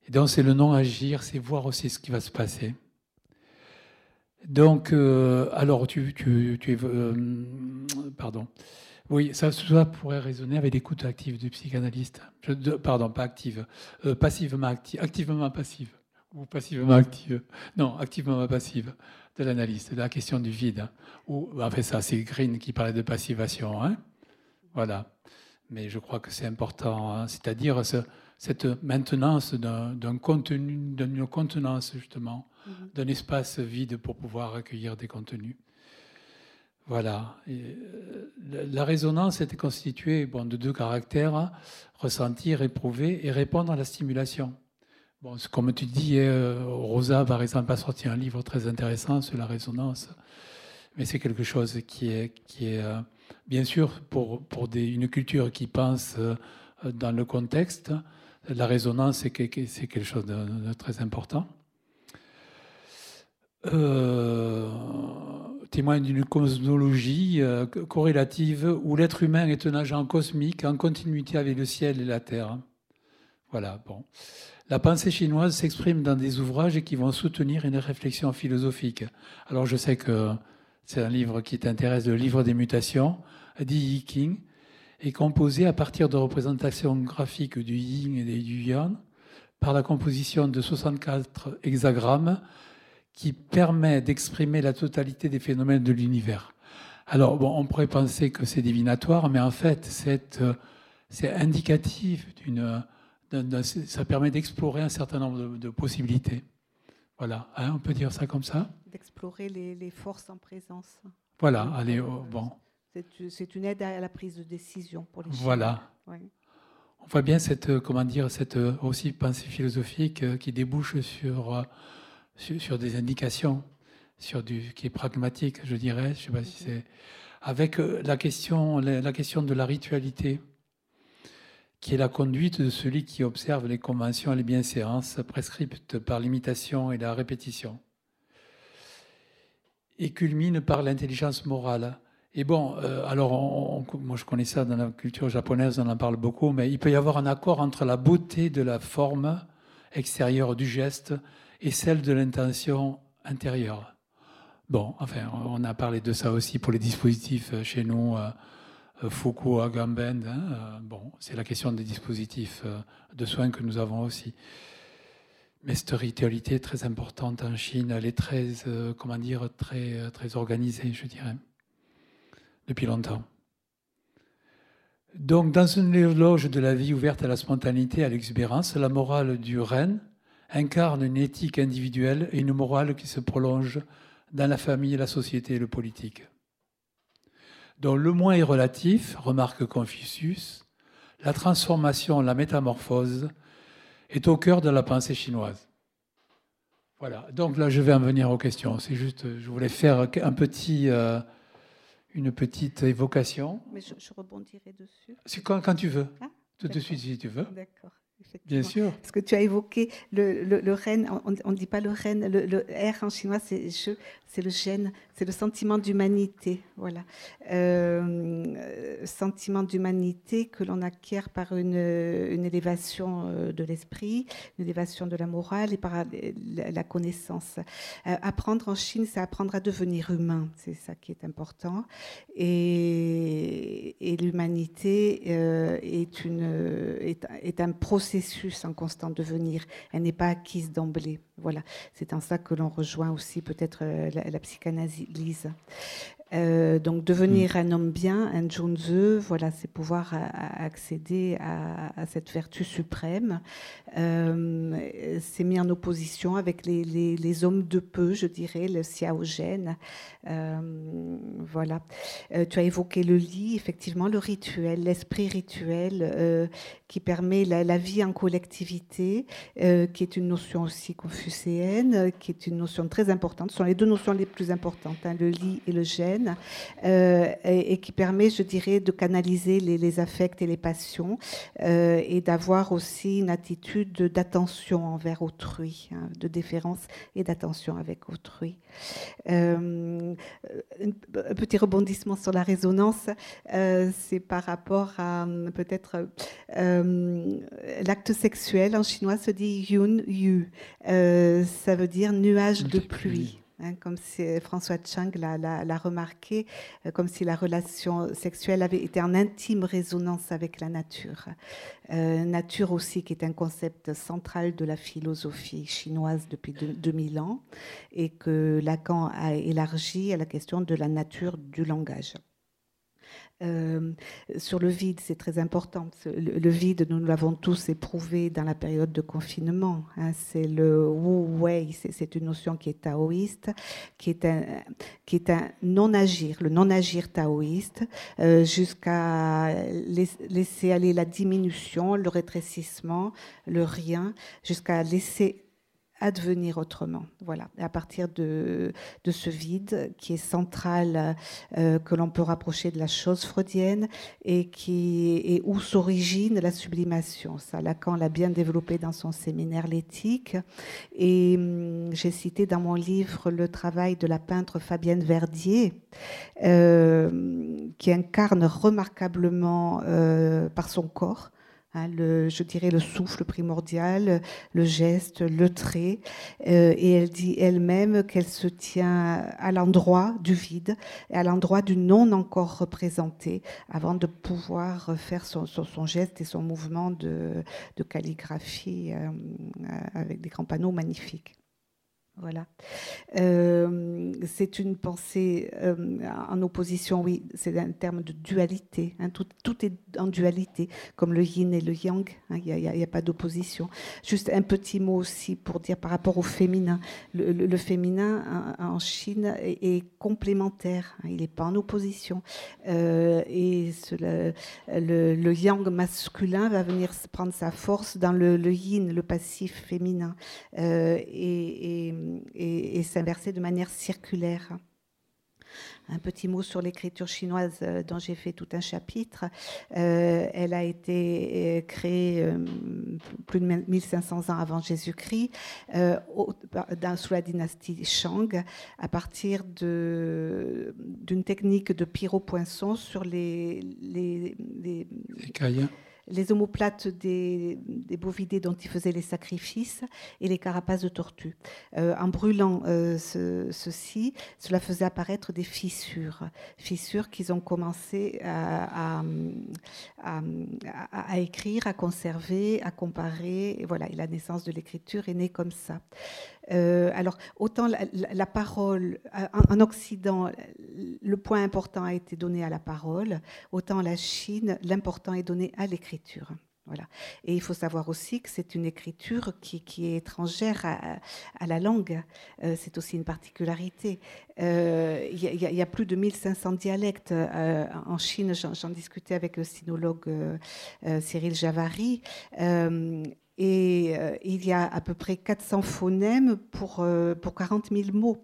Et donc, c'est le non-agir, c'est voir aussi ce qui va se passer. Donc, euh, alors, tu, tu, tu euh, pardon. Oui, ça, ça, pourrait résonner avec l'écoute active du psychanalyste. pardon, pas active, euh, passivement active, activement passive ou passivement active. Non, activement passive de l'analyste, de la question du vide. Hein. Ou, en fait, ça, c'est Green qui parlait de passivation. Hein voilà. Mais je crois que c'est important, hein. c'est-à-dire cette maintenance d'un contenu, d'une contenance, justement, mm-hmm. d'un espace vide pour pouvoir accueillir des contenus. Voilà. Euh, la résonance était constituée de deux caractères, ressentir, éprouver et répondre à la stimulation. Comme tu dis, euh, Rosa, par exemple, a sorti un livre très intéressant sur la résonance. Mais c'est quelque chose qui est, euh, bien sûr, pour, une culture qui pense dans le contexte, la résonance, c'est quelque chose de, très important. Euh, témoigne d'une cosmologie euh, corrélative où l'être humain est un agent cosmique en continuité avec le ciel et la terre. Voilà, bon. La pensée chinoise s'exprime dans des ouvrages qui vont soutenir une réflexion philosophique. Alors je sais que c'est un livre qui t'intéresse, le livre des mutations, dit Yi King, est composé à partir de représentations graphiques du yin et du yang par la composition de 64 hexagrammes qui permet d'exprimer la totalité des phénomènes de l'univers. Alors, bon, on pourrait penser que c'est divinatoire, mais en fait, c'est euh, indicatif d'une. Ça permet d'explorer un certain nombre de, possibilités. Voilà, hein, on peut dire ça comme ça? D'explorer les, forces en présence. Voilà, allez, oh, bon. C'est une aide à la prise de décision pour les Voilà. On voit bien cette, comment dire, cette euh, aussi pensée philosophique euh, qui débouche sur sur, des indications, sur du qui est pragmatique, je dirais. Je sais pas si c'est avec euh, la question, la question de la ritualité, qui est la conduite de celui qui observe les conventions et les bienséances prescrites par l'imitation et la répétition, et culmine par l'intelligence morale. Et bon, euh, alors, moi je connais ça dans la culture japonaise, on en parle beaucoup, mais il peut y avoir un accord entre la beauté de la forme extérieure du geste et celle de l'intention intérieure. Bon, enfin, on a parlé de ça aussi pour les dispositifs euh, chez nous, euh, euh, Foucault, Agamben. Hein, bon, c'est la question des dispositifs de soins que nous avons aussi. Mais cette ritualité est très importante en Chine. Elle est très, comment dire, très, très organisée, je dirais, depuis longtemps. Donc, dans une éloge de la vie ouverte à la spontanéité, à l'exubérance, la morale du renne incarne une éthique individuelle et une morale qui se prolonge dans la famille, la société et le politique. Dans le moins est relatif, remarque Confucius, la transformation, la métamorphose est au cœur de la pensée chinoise. Voilà, donc là je vais en venir aux questions. C'est juste, je voulais faire un petit, euh, une petite évocation. Mais je, rebondirai dessus. Quand, quand tu veux, ah, tout de suite si tu veux. D'accord. Bien sûr. Parce que tu as évoqué le, le, ren, on ne dit pas le ren, le, le, R en chinois, c'est c'est le gène, c'est le sentiment d'humanité. Voilà. Euh, sentiment d'humanité que l'on acquiert par une, une élévation euh, de l'esprit, une élévation de la morale et par la, connaissance. Euh, apprendre en Chine, c'est apprendre à devenir humain. C'est ça qui est important. Et, et l'humanité est, une, est, est un processus en constant devenir. Elle n'est pas acquise d'emblée. Voilà. C'est en ça que l'on rejoint aussi peut-être la la, psychanalyse. Euh, donc devenir mm. un homme bien, un Junzi, voilà, c'est pouvoir accéder à, cette vertu suprême. Euh, c'est mis en opposition avec les, hommes de peu, je dirais, le xiaogène. Euh, voilà. tu as évoqué le lit, effectivement, le rituel, l'esprit rituel qui permet la, vie en collectivité, qui est une notion aussi confucéenne, qui est une notion très importante. Ce sont les deux notions les plus importantes, hein, le lit et le gène. Euh, et, qui permet, je dirais, de canaliser les, affects et les passions euh, et d'avoir aussi une attitude d'attention envers autrui, hein, de déférence et d'attention avec autrui. Euh, un petit rebondissement sur la résonance, c'est par rapport à peut-être l'acte sexuel en chinois se dit yun yu, ça veut dire nuage de pluie. Hein, comme si François Chang l'a remarqué, euh, comme si la relation sexuelle avait été en intime résonance avec la nature. Euh, nature aussi qui est un concept central de la philosophie chinoise depuis 2000 ans et que Lacan a élargi à la question de la nature du langage. Euh, sur le vide, c'est très important. Le, vide, nous l'avons tous éprouvé dans la période de confinement. Hein. c'est le wu wei, c'est une notion qui est taoïste, qui est un, non-agir, le non-agir taoïste, euh, jusqu'à laisser aller la diminution, le rétrécissement, le rien, jusqu'à laisser advenir autrement. Voilà, à partir de, de ce vide qui est central, euh, que l'on peut rapprocher de la chose freudienne et qui et où s'origine la sublimation. Lacan l'a bien développé dans son séminaire L'éthique. Et hum, j'ai cité dans mon livre le travail de la peintre Fabienne Verdier, euh, qui incarne remarquablement euh, par son corps Hein, le, je dirais le souffle primordial, le geste, le trait. Euh, et elle dit elle-même qu'elle se tient à l'endroit du vide, à l'endroit du non encore représenté, avant de pouvoir faire son, son, geste et son mouvement de, de calligraphie euh, avec des grands panneaux magnifiques. Voilà. Euh, c'est une pensée euh, en opposition, oui, c'est un terme de dualité. Hein, tout, est en dualité, comme le yin et le yang. Hein, il n'y a, pas d'opposition. Juste un petit mot aussi pour dire par rapport au féminin. Le, féminin en, Chine est, complémentaire. Hein, il n'est pas en opposition. Euh, et le, yang masculin va venir prendre sa force dans le, yin, le passif féminin. et et, s'inverser de manière circulaire. Un petit mot sur l'écriture chinoise euh, dont j'ai fait tout un chapitre. Euh, elle a été euh, créée plus de 1500 ans avant Jésus-Christ sous la dynastie Shang à partir d'une technique de pyropoinçon sur les, les, les, les les omoplates des, bovidés dont ils faisaient les sacrifices et les carapaces de tortues. Euh, en brûlant euh, ceci, cela faisait apparaître des fissures, fissures qu'ils ont commencé à, à, écrire, à conserver, à comparer. Et voilà, et la naissance de l'écriture est née comme ça. Euh, alors, autant la, parole, en, Occident, le point important a été donné à la parole, autant la Chine, l'important est donné à l'écriture. Voilà. Et il faut savoir aussi que c'est une écriture qui, est étrangère à, la langue. Euh, c'est aussi une particularité. Euh, il y, a plus de 1500 dialectes en Chine. J'en discutais avec le sinologue Cyril Javary. Et euh, il y a à peu près 400 phonèmes pour, euh, pour 40 000 mots.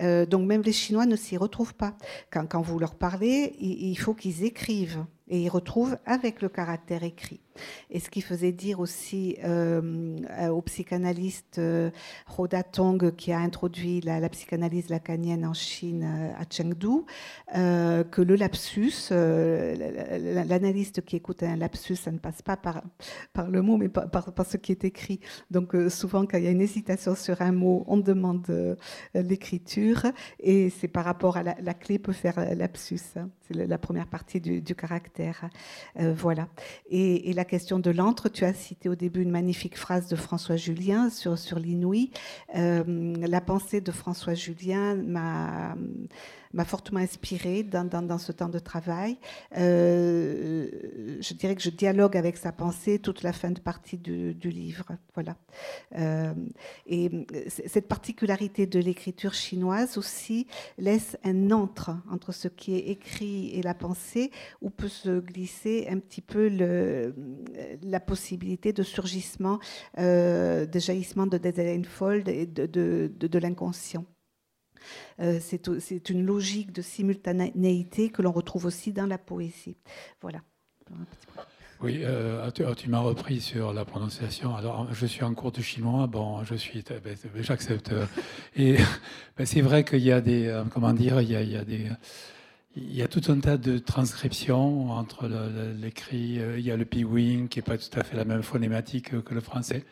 Euh, donc même les Chinois ne s'y retrouvent pas. Quand, quand, vous leur parlez, il faut qu'ils écrivent et ils retrouvent avec le caractère écrit. Et ce qui faisait dire aussi euh, au psychanalyste euh, Tong, qui a introduit la, psychanalyse lacanienne en Chine euh, à Chengdu, euh, que le lapsus, l'analyste qui écoute un lapsus, ça ne passe pas par, par le mot, mais par, par, ce qui est écrit. Donc souvent, quand il y a une hésitation sur un mot, on demande l'écriture, et c'est par rapport à la, clé peut faire lapsus. C'est la première partie du, caractère. voilà. Et, la question de l'antre, tu as cité au début une magnifique phrase de François Julien sur, sur l'inouï. Euh, la pensée de François Julien m'a fortement inspirée dans, dans, ce temps de travail. Euh, je dirais que je dialogue avec sa pensée toute la fin de partie du, livre. Voilà. Euh, et cette particularité de l'écriture chinoise aussi laisse un entre entre ce qui est écrit et la pensée, où peut se glisser un petit peu le, la possibilité de surgissement, euh, de jaillissement de Fold et de, de, l'inconscient. Euh, c'est une logique de simultanéité que l'on retrouve aussi dans la poésie. Voilà. Oui, euh, tu, m'as repris sur la prononciation. Alors, je suis en cours de chinois. Bon, je suis, ben, j'accepte. Et ben, c'est vrai qu'il y a des, euh, comment dire, il y a, des, il y a tout un tas de transcriptions entre l'écrit. Euh, il y a le piwing qui n'est pas tout à fait la même phonématique que le français.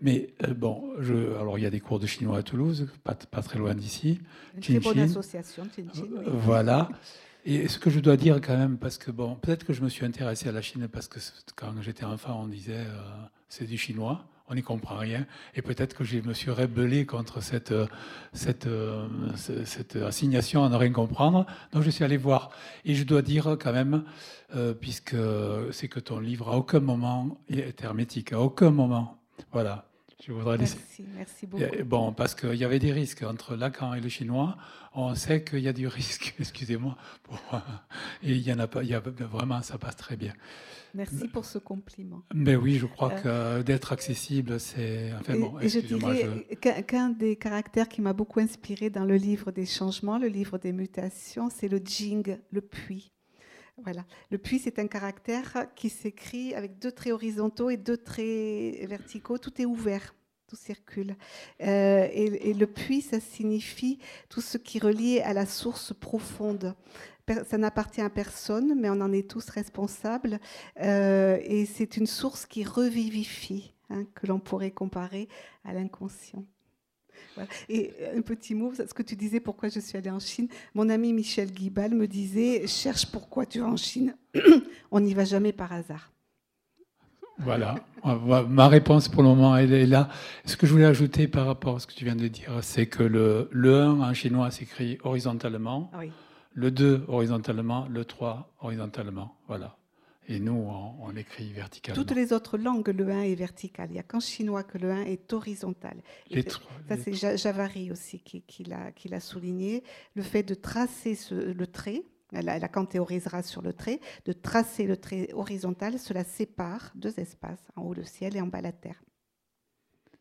Mais euh, bon, je, alors il y a des cours de chinois à Toulouse, pas, pas très loin d'ici. Une très bonne association, Voilà. Et ce que je dois dire quand même, parce que bon, peut-être que je me suis intéressé à la Chine parce que quand j'étais enfant, on disait c'est du chinois on n'y comprend rien. Et peut-être que je me suis rébellé contre cette, cette, cette, assignation à ne rien comprendre. Donc je suis allé voir. Et je dois dire quand même, euh, puisque c'est que ton livre à aucun moment est hermétique, à aucun moment. Voilà. Je voudrais laisser. Merci, merci beaucoup. Bon, parce qu'il y avait des risques entre Lacan et le chinois. On sait qu'il y a du risque, excusez-moi. Et il y en a pas, il y a, vraiment, ça passe très bien. Merci pour ce compliment. Mais oui, je crois euh, que d'être accessible, c'est. Enfin, bon, et je dirais qu'un des caractères qui m'a beaucoup inspiré dans le livre des changements, le livre des mutations, c'est le jing, le puits. Voilà. Le puits, c'est un caractère qui s'écrit avec deux traits horizontaux et deux traits verticaux. Tout est ouvert, tout circule. Euh, et, et, le puits, ça signifie tout ce qui est relié à la source profonde ça n'appartient à personne, mais on en est tous responsables. Euh, et c'est une source qui revivifie, hein, que l'on pourrait comparer à l'inconscient. Et un petit mot, ce que tu disais, pourquoi je suis allée en Chine. Mon ami Michel Guibal me disait, cherche pourquoi tu vas en Chine. on n'y va jamais par hasard. Voilà, ma réponse pour le moment, elle est là. Ce que je voulais ajouter par rapport à ce que tu viens de dire, c'est que le, le 1 en chinois s'écrit horizontalement. Oui le 2 horizontalement, le 3 horizontalement. Voilà. Et nous, on, écrit verticalement. Toutes les autres langues, le 1 est vertical. Il n'y a qu'en chinois que le 1 est horizontal. ça, c'est Javary aussi qui, qui l'a souligné. Le fait de tracer le trait, Lacan théorisera sur le trait, de tracer le trait horizontal, cela sépare deux espaces, en haut le ciel et en bas la terre.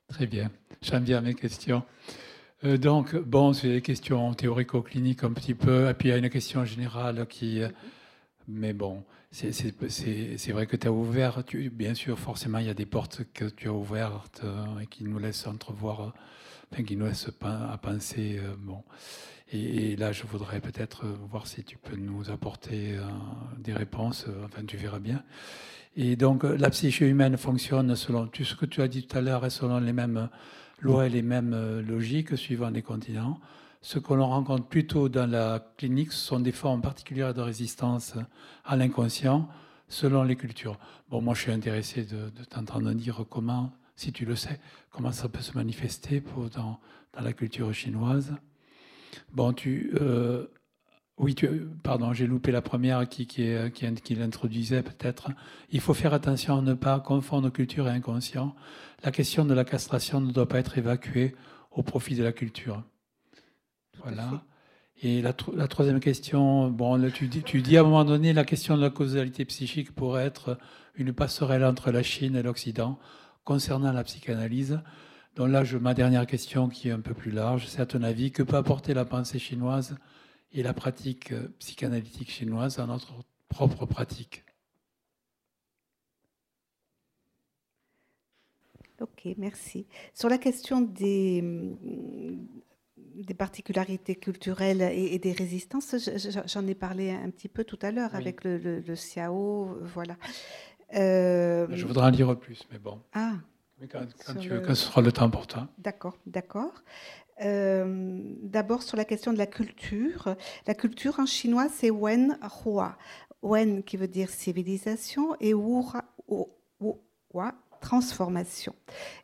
Très bien. J'aime bien mes questions. Euh, donc, bon, c'est des questions théorico-cliniques un petit peu, et puis il y a une question générale qui. Euh, mais bon, c'est vrai que tu as ouvert, bien sûr, forcément, il y a des portes que tu as ouvertes euh, et qui nous laissent entrevoir, enfin, qui nous laissent à penser. bon. Et, là, je voudrais peut-être voir si tu peux nous apporter des réponses, enfin, tu verras bien. Et donc, la psyché humaine fonctionne selon tout ce que tu as dit tout à l'heure et selon les mêmes lois et les mêmes euh, logiques suivant les continents. Ce que l'on rencontre plutôt dans la clinique, ce sont des formes particulières de résistance à l'inconscient selon les cultures. Bon, moi, je suis intéressé de, t'entendre dire comment, si tu le sais, comment ça peut se manifester dans, la culture chinoise. Bon, tu, euh, oui, pardon, j'ai loupé la première qui, qui, qui, qui l'introduisait peut-être. Il faut faire attention à ne pas confondre culture et inconscient. La question de la castration ne doit pas être évacuée au profit de la culture. voilà. Et la, la, troisième question, bon, tu, dis, tu dis à un moment donné, la question de la causalité psychique pourrait être une passerelle entre la Chine et l'Occident concernant la psychanalyse. Donc là, je, ma dernière question, qui est un peu plus large, c'est à ton avis, que peut apporter la pensée chinoise et la pratique psychanalytique chinoise à notre propre pratique? Ok, merci. Sur la question des, des particularités culturelles et, des résistances, j'en ai parlé un petit peu tout à l'heure avec le, le, Xiao, voilà. Euh, je voudrais en dire plus, mais bon. Ah. Mais quand, tu veux, quand ce sera le temps pour toi. D'accord, d'accord. Euh, d'abord sur la question de la culture. La culture en chinois, c'est Wen Hua. Wen qui veut dire civilisation et Hua, transformation.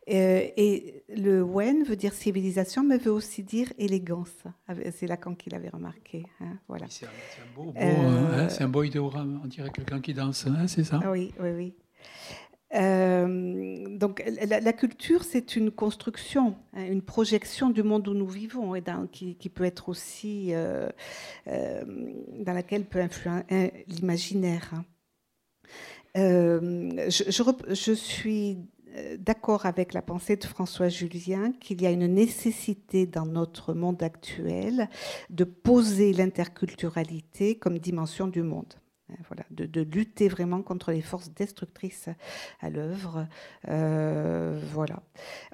Euh, et le Wen veut dire civilisation, mais veut aussi dire élégance. C'est Lacan qui l'avait remarqué. Hein, voilà. C'est un, beau, beau, euh, hein, un beau idéogramme. On dirait quelqu'un qui danse, hein, c'est ça? Oui, oui, oui. Euh, donc la, culture, c'est une construction, hein, une projection du monde où nous vivons et dans, qui, peut être aussi euh, euh, dans laquelle peut influer l'imaginaire. Hein. Je, je, suis d'accord avec la pensée de François Julien qu'il y a une nécessité dans notre monde actuel de poser l'interculturalité comme dimension du monde. Voilà, de, lutter vraiment contre les forces destructrices à l'œuvre. Euh, voilà.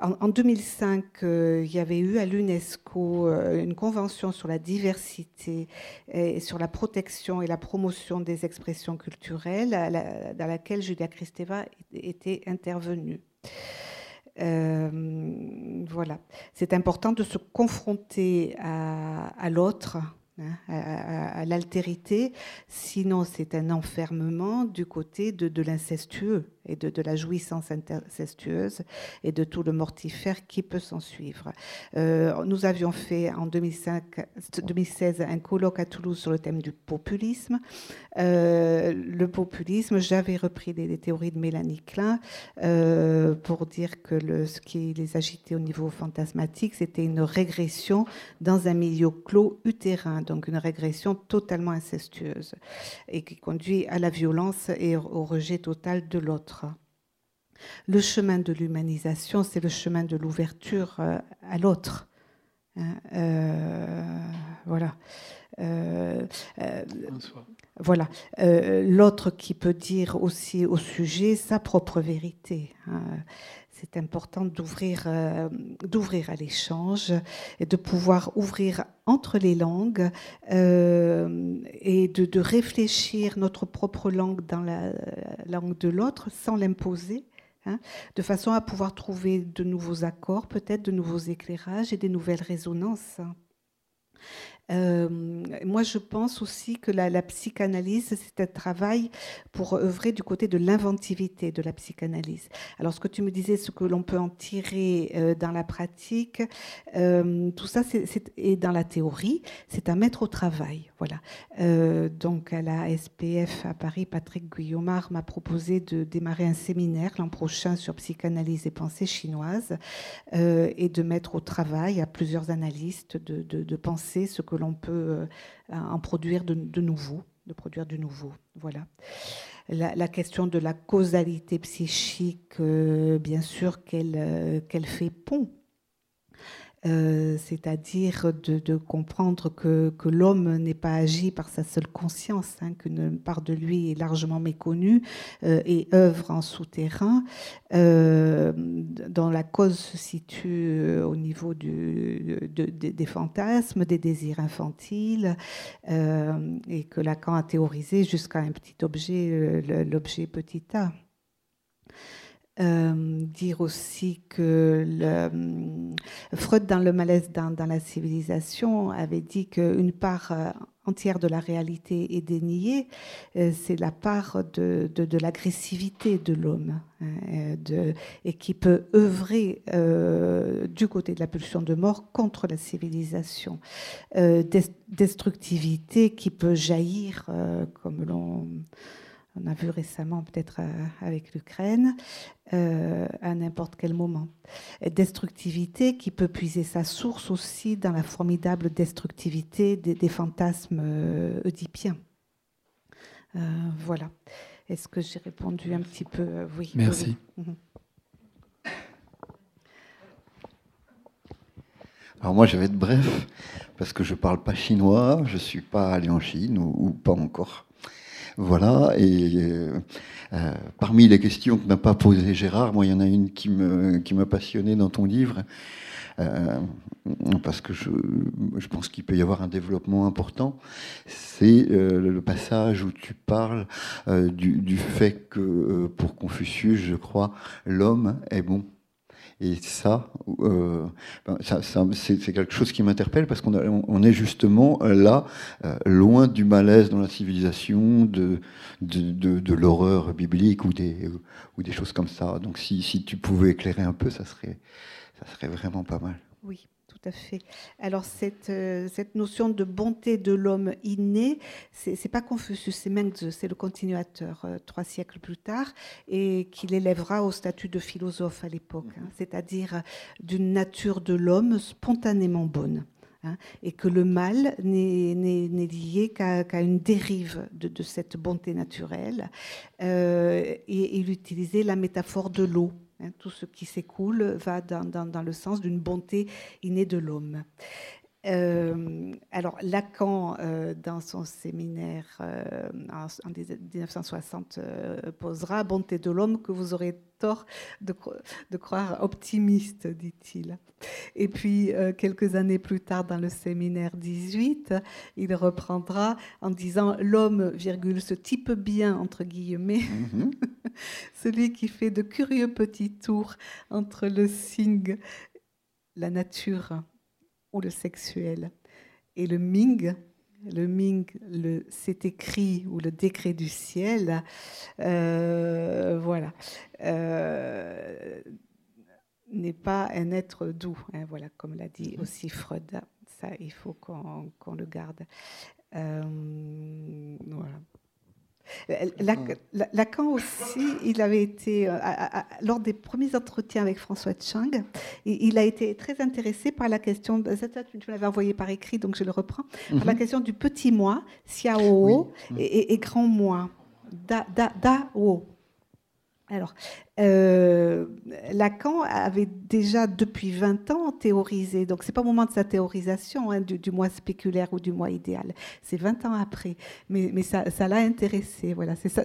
En, 2005, euh, il y avait eu à l'UNESCO euh, une convention sur la diversité et sur la protection et la promotion des expressions culturelles, dans laquelle Julia Kristeva était intervenue. voilà. C'est important de se confronter à l'autre, Hein, à, l'altérité, sinon c'est un enfermement du côté de l'incestueux et de, la jouissance incestueuse et de tout le mortifère qui peut s'en suivre. Euh, nous avions fait en 2005, 2016 un colloque à Toulouse sur le thème du populisme. Euh, le populisme, j'avais repris les, théories de Mélanie Klein euh, pour dire que ce qui les agitait au niveau fantasmatique, c'était une régression dans un milieu clos utérin, donc une régression totalement incestueuse et qui conduit à la violence et au rejet total de l'autre. Le chemin de l'humanisation, c'est le chemin de l'ouverture euh, à l'autre. Hein, euh, voilà. Euh, voilà. L'autre qui peut dire aussi au sujet sa propre vérité. C'est important d'ouvrir, d'ouvrir à l'échange et de pouvoir ouvrir entre les langues et de, de, réfléchir notre propre langue dans la langue de l'autre sans l'imposer Hein, de façon à pouvoir trouver de nouveaux accords, peut-être de nouveaux éclairages et des nouvelles résonances. Euh, moi, je pense aussi que la, psychanalyse, c'est un travail pour œuvrer du côté de l'inventivité de la psychanalyse. Alors, ce que tu me disais, ce que l'on peut en tirer euh, dans la pratique, euh, tout ça, c'est, et dans la théorie, c'est à mettre au travail. Voilà. donc, à la SPF à Paris, Patrick Guillaumard m'a proposé de démarrer un séminaire l'an prochain sur psychanalyse et pensée chinoise et de mettre au travail à plusieurs analystes de, de, de penser ce que l'on peut euh, en produire de, nouveau, de produire du nouveau. Voilà. La, question de la causalité psychique, euh, bien sûr qu'elle euh, fait pont euh, c'est-à-dire de, comprendre que, l'homme n'est pas agi par sa seule conscience, hein, qu'une part de lui est largement méconnue euh, et œuvre en souterrain, euh, dont la cause se situe au niveau des fantasmes, des désirs infantiles, et que Lacan a théorisé jusqu'à un petit objet, l'objet petit a. Euh, dire aussi que le, Freud, dans le malaise dans, la civilisation, avait dit qu'une part euh, entière de la réalité est déniée, euh, c'est la part de, de, l'agressivité de l'homme, hein, et qui peut œuvrer du côté de la pulsion de mort contre la civilisation. destructivité qui peut jaillir, comme l'on on a vu récemment peut-être euh, avec l'Ukraine, euh, à n'importe quel moment. Destructivité qui peut puiser sa source aussi dans la formidable destructivité des, fantasmes euh, oedipiens. voilà. Est-ce que j'ai répondu un petit peu? Oui. Merci. Mhm. Alors moi, je vais être bref, parce que je ne parle pas chinois, je ne suis pas allé en Chine, ou pas encore. Voilà, et euh, euh, parmi les questions que n'a pas posées Gérard, moi, il y en a une qui m'a passionné dans ton livre, euh, parce que je, pense qu'il peut y avoir un développement important, c'est le passage où tu parles du, fait que, pour Confucius, je crois, l'homme est bon. Et ça, euh, ben, ça, c'est quelque chose qui m'interpelle parce qu'on on est justement euh, là, euh, loin du malaise dans la civilisation, de, de, de, l'horreur biblique ou des, ou des choses comme ça. Donc si, si tu pouvais éclairer un peu, ça serait, ça serait vraiment pas mal. Oui tout à fait. Alors cette, euh, cette notion de bonté de l'homme inné, c'est n'est pas Confucius, c'est Mengzi, c'est le continuateur euh, trois siècles plus tard, et qui l'élèvera au statut de philosophe à l'époque, hein. c'est-à-dire euh, d'une nature de l'homme spontanément bonne. Hein, et que le mal n'est lié qu'à une dérive de, cette bonté naturelle. et il utilisait la métaphore de l'eau. Hein, tout ce qui s'écoule va dans, le sens d'une bonté innée de l'homme. Euh, alors, Lacan, euh, dans son séminaire euh, en, 1960, posera Bonté de l'homme que vous aurez tort de, de croire optimiste, dit-il. Et puis, quelques années plus tard, dans le séminaire 18, il reprendra en disant L'homme, virgule, ce type bien, entre guillemets, mm-hmm. celui qui fait de curieux petits tours entre le signe, la nature ou le sexuel. Et le Ming, le Ming, le c'est écrit ou le décret du ciel, euh, voilà, euh, n'est pas un être doux, hein, voilà, comme l'a dit mhm. aussi Freud. Ça, il faut qu'on le garde. Euh, voilà. Lacan aussi, il avait été, euh, lors des premiers entretiens avec François Chang, il a été très intéressé par la question, tu l'avais envoyé par écrit, donc je le reprends, par la mhm. question du petit moi, Xiao, et, et, grand moi, Da, da, da alors, euh, Lacan avait déjà depuis 20 ans théorisé, donc c'est pas au moment de sa théorisation hein, du, moi spéculaire ou du moi idéal, c'est 20 ans après, mais, mais ça, l'a intéressé, voilà, c'est ça,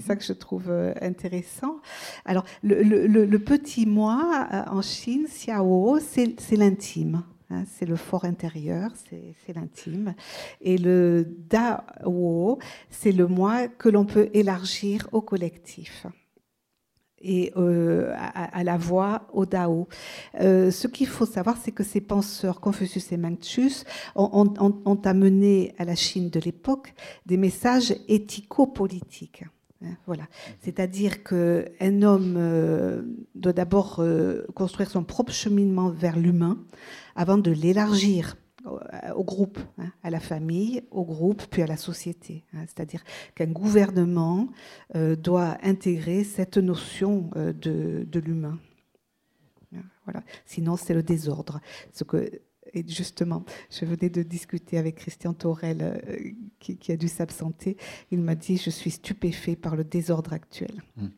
ça que je trouve euh, intéressant. Alors, le, le petit moi euh, en Chine, Xiao, c'est l'intime. Hein, c'est le fort intérieur, c'est l'intime. Et le Dao, c'est le moi que l'on peut élargir au collectif et euh, à, la voix, au Dao. Euh, ce qu'il faut savoir, c'est que ces penseurs, Confucius et Mencius, ont, ont amené à la Chine de l'époque des messages éthico-politiques. Hein, voilà. C'est-à-dire qu'un homme euh, doit d'abord euh, construire son propre cheminement vers l'humain avant de l'élargir au, groupe, hein, à la famille, au groupe, puis à la société. Hein. C'est-à-dire qu'un gouvernement euh, doit intégrer cette notion de, l'humain. Voilà. Sinon, c'est le désordre. Et justement, je venais de discuter avec Christian Torel, euh, qui, a dû s'absenter. Il m'a dit Je suis stupéfait par le désordre actuel. Hmm.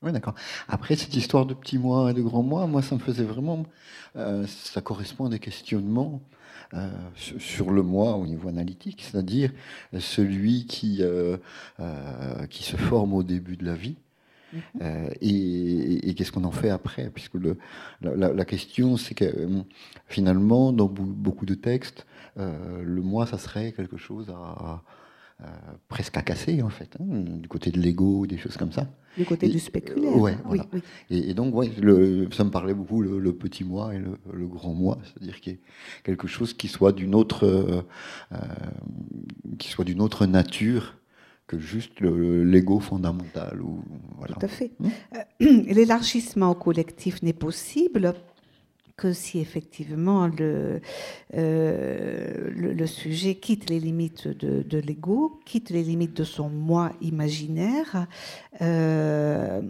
Oui, d'accord. Après, cette histoire de petit mois et de grand mois, moi, ça me faisait vraiment. Euh, ça correspond à des questionnements euh, sur le moi au niveau analytique, c'est-à-dire celui qui, qui se forme au début de la vie Mhm. Euh, et, qu'est-ce qu'on en fait après? Puisque le, la, question, c'est que euh, finalement, dans beaucoup de textes, euh, le moi, ça serait quelque chose à, presque à casser, en fait, hein, du côté de l'ego, des choses comme ça. Du côté du spéculaire. ouais, oui, Et, donc, ouais, le, ça me parlait beaucoup, le, petit moi et le, grand moi, c'est-à-dire qu'il y ait quelque chose qui soit d'une autre, qui soit d'une autre nature que juste l'ego fondamental. Ou, voilà. Tout à fait. Hmm euh, l'élargissement collectif n'est possible que si effectivement le, euh, le, sujet quitte les limites de, l'ego, quitte les limites de son moi imaginaire, euh,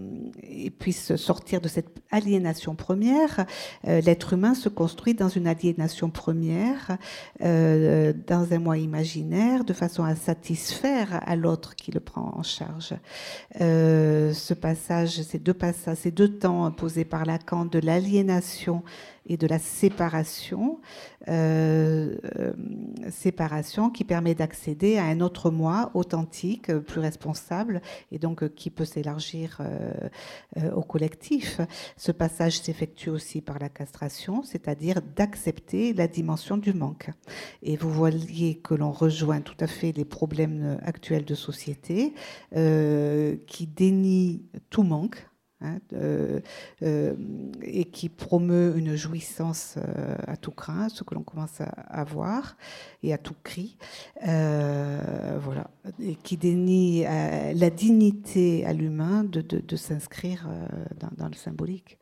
et puisse sortir de cette aliénation première, euh, l'être humain se construit dans une aliénation première, dans un moi imaginaire, de façon à satisfaire à l'autre qui le prend en charge. ce passage, ces deux passages, ces deux temps posés par Lacan de l'aliénation et de la séparation, euh, euh, séparation qui permet d'accéder à un autre moi authentique, plus responsable, et donc euh, qui peut s'élargir au collectif. Ce passage s'effectue aussi par la castration, c'est-à-dire d'accepter la dimension du manque. Et vous voyez que l'on rejoint tout à fait les problèmes actuels de société qui dénient tout manque Hein, euh, et qui promeut une jouissance euh, à tout craint, ce que l'on commence à avoir, et à tout cri, euh, voilà, et qui dénie la dignité à l'humain de, s'inscrire dans, le symbolique.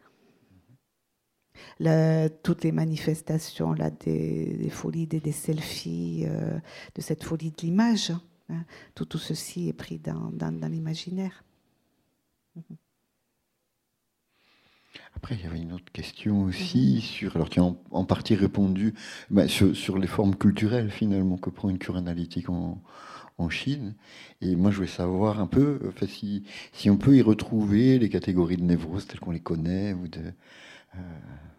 toutes les manifestations là, des, folies, des, selfies, de cette folie de l'image, hein, tout, ceci est pris dans, l'imaginaire. Après, il y avait une autre question aussi, mhm. sur, alors qui a en, partie répondu bah, sur, les formes culturelles finalement que prend une cure analytique en, Chine. Et moi, je voulais savoir un peu si, si, on peut y retrouver les catégories de névrose telles qu'on les connaît, ou de, euh,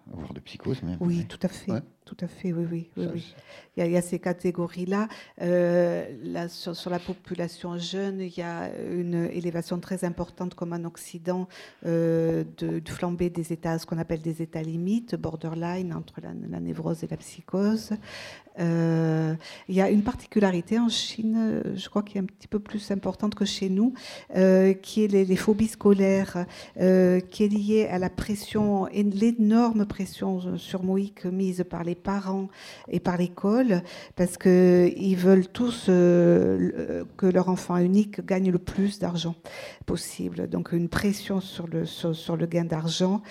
voire de psychose. oui, tout à fait. Tout à fait, oui, oui. oui, Il, y a, ces catégories-là. Euh, sur, la population jeune, il y a une élévation très importante, comme en Occident, euh, de, flambée des états, ce qu'on appelle des états limites, borderline, entre la, névrose et la psychose. Euh, il y a une particularité en Chine, je crois qui est un petit peu plus importante que chez nous, qui est les, phobies scolaires, qui est liée à la pression, l'énorme pression sur Moïque mise par les parents et par l'école, parce qu'ils veulent tous euh, que leur enfant unique gagne le plus d'argent possible. Donc une pression sur le, gain d'argent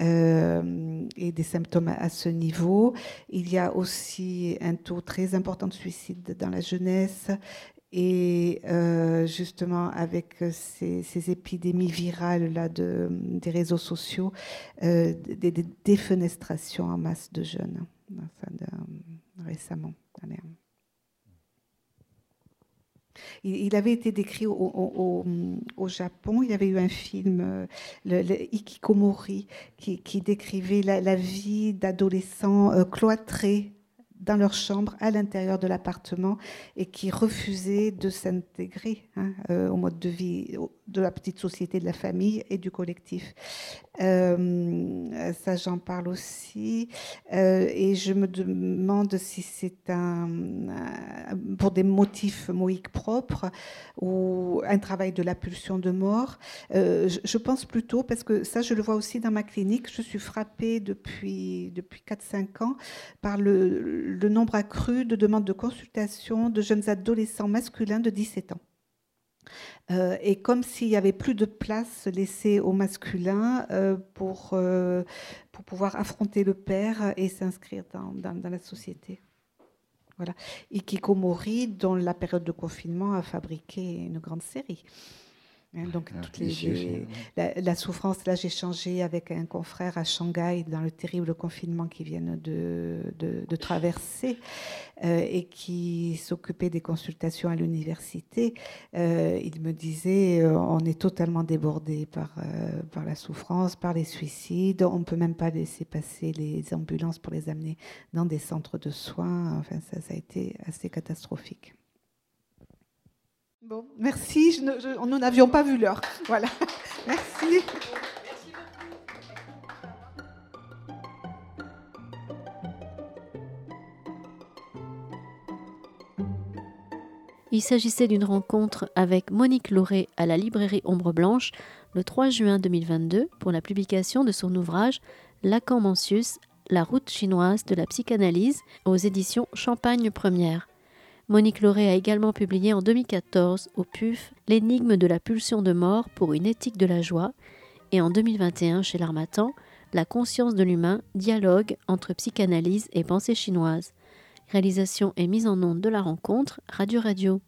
euh, et des symptômes à ce niveau. Il y a aussi un taux très important de suicide dans la jeunesse et euh, justement, avec ces, épidémies virales là de, des réseaux sociaux, des, des, défenestrations en masse de jeunes récemment. Il, avait été décrit au, Japon. Il y avait eu un film, euh, le, Ikikomori, qui, décrivait la, vie d'adolescents euh, cloîtrés dans leur chambre à l'intérieur de l'appartement et qui refusaient de s'intégrer hein, euh, au mode de vie de la petite société de la famille et du collectif. Euh, ça, j'en parle aussi. Euh, et je me demande si c'est un, pour des motifs moïques propres ou un travail de la pulsion de mort. je, pense plutôt, parce que ça, je le vois aussi dans ma clinique, je suis frappée depuis, depuis 4-5 ans par le nombre accru de demandes de consultation de jeunes adolescents masculins de 17 ans. Euh, et comme s'il n'y avait plus de place laissée aux masculins euh, pour, euh, pour pouvoir affronter le père et s'inscrire dans, dans, la société. Voilà. Ikikomori, dont la période de confinement a fabriqué une grande série. Donc, ah, toutes les, la, souffrance, là, j'ai changé avec un confrère à Shanghai dans le terrible confinement qui vient de, de, traverser euh, et qui s'occupait des consultations à l'université. Euh, il me disait euh, on est totalement débordé par, par la souffrance, par les suicides. On ne peut même pas laisser passer les ambulances pour les amener dans des centres de soins. Enfin, ça, ça a été assez catastrophique. Merci. nous n'avions pas vu l'heure. Voilà. Merci. Il s'agissait d'une rencontre avec Monique Lauré à la librairie Ombre Blanche le 3 juin 2022 pour la publication de son ouvrage Lacan Mencius, la route chinoise de la psychanalyse aux éditions Champagne Première. Monique Lauré a également publié en 2014 au PUF L'énigme de la pulsion de mort pour une éthique de la joie et en 2021 chez l'Armatan La conscience de l'humain, dialogue entre psychanalyse et pensée chinoise. Réalisation et mise en onde de la rencontre Radio Radio.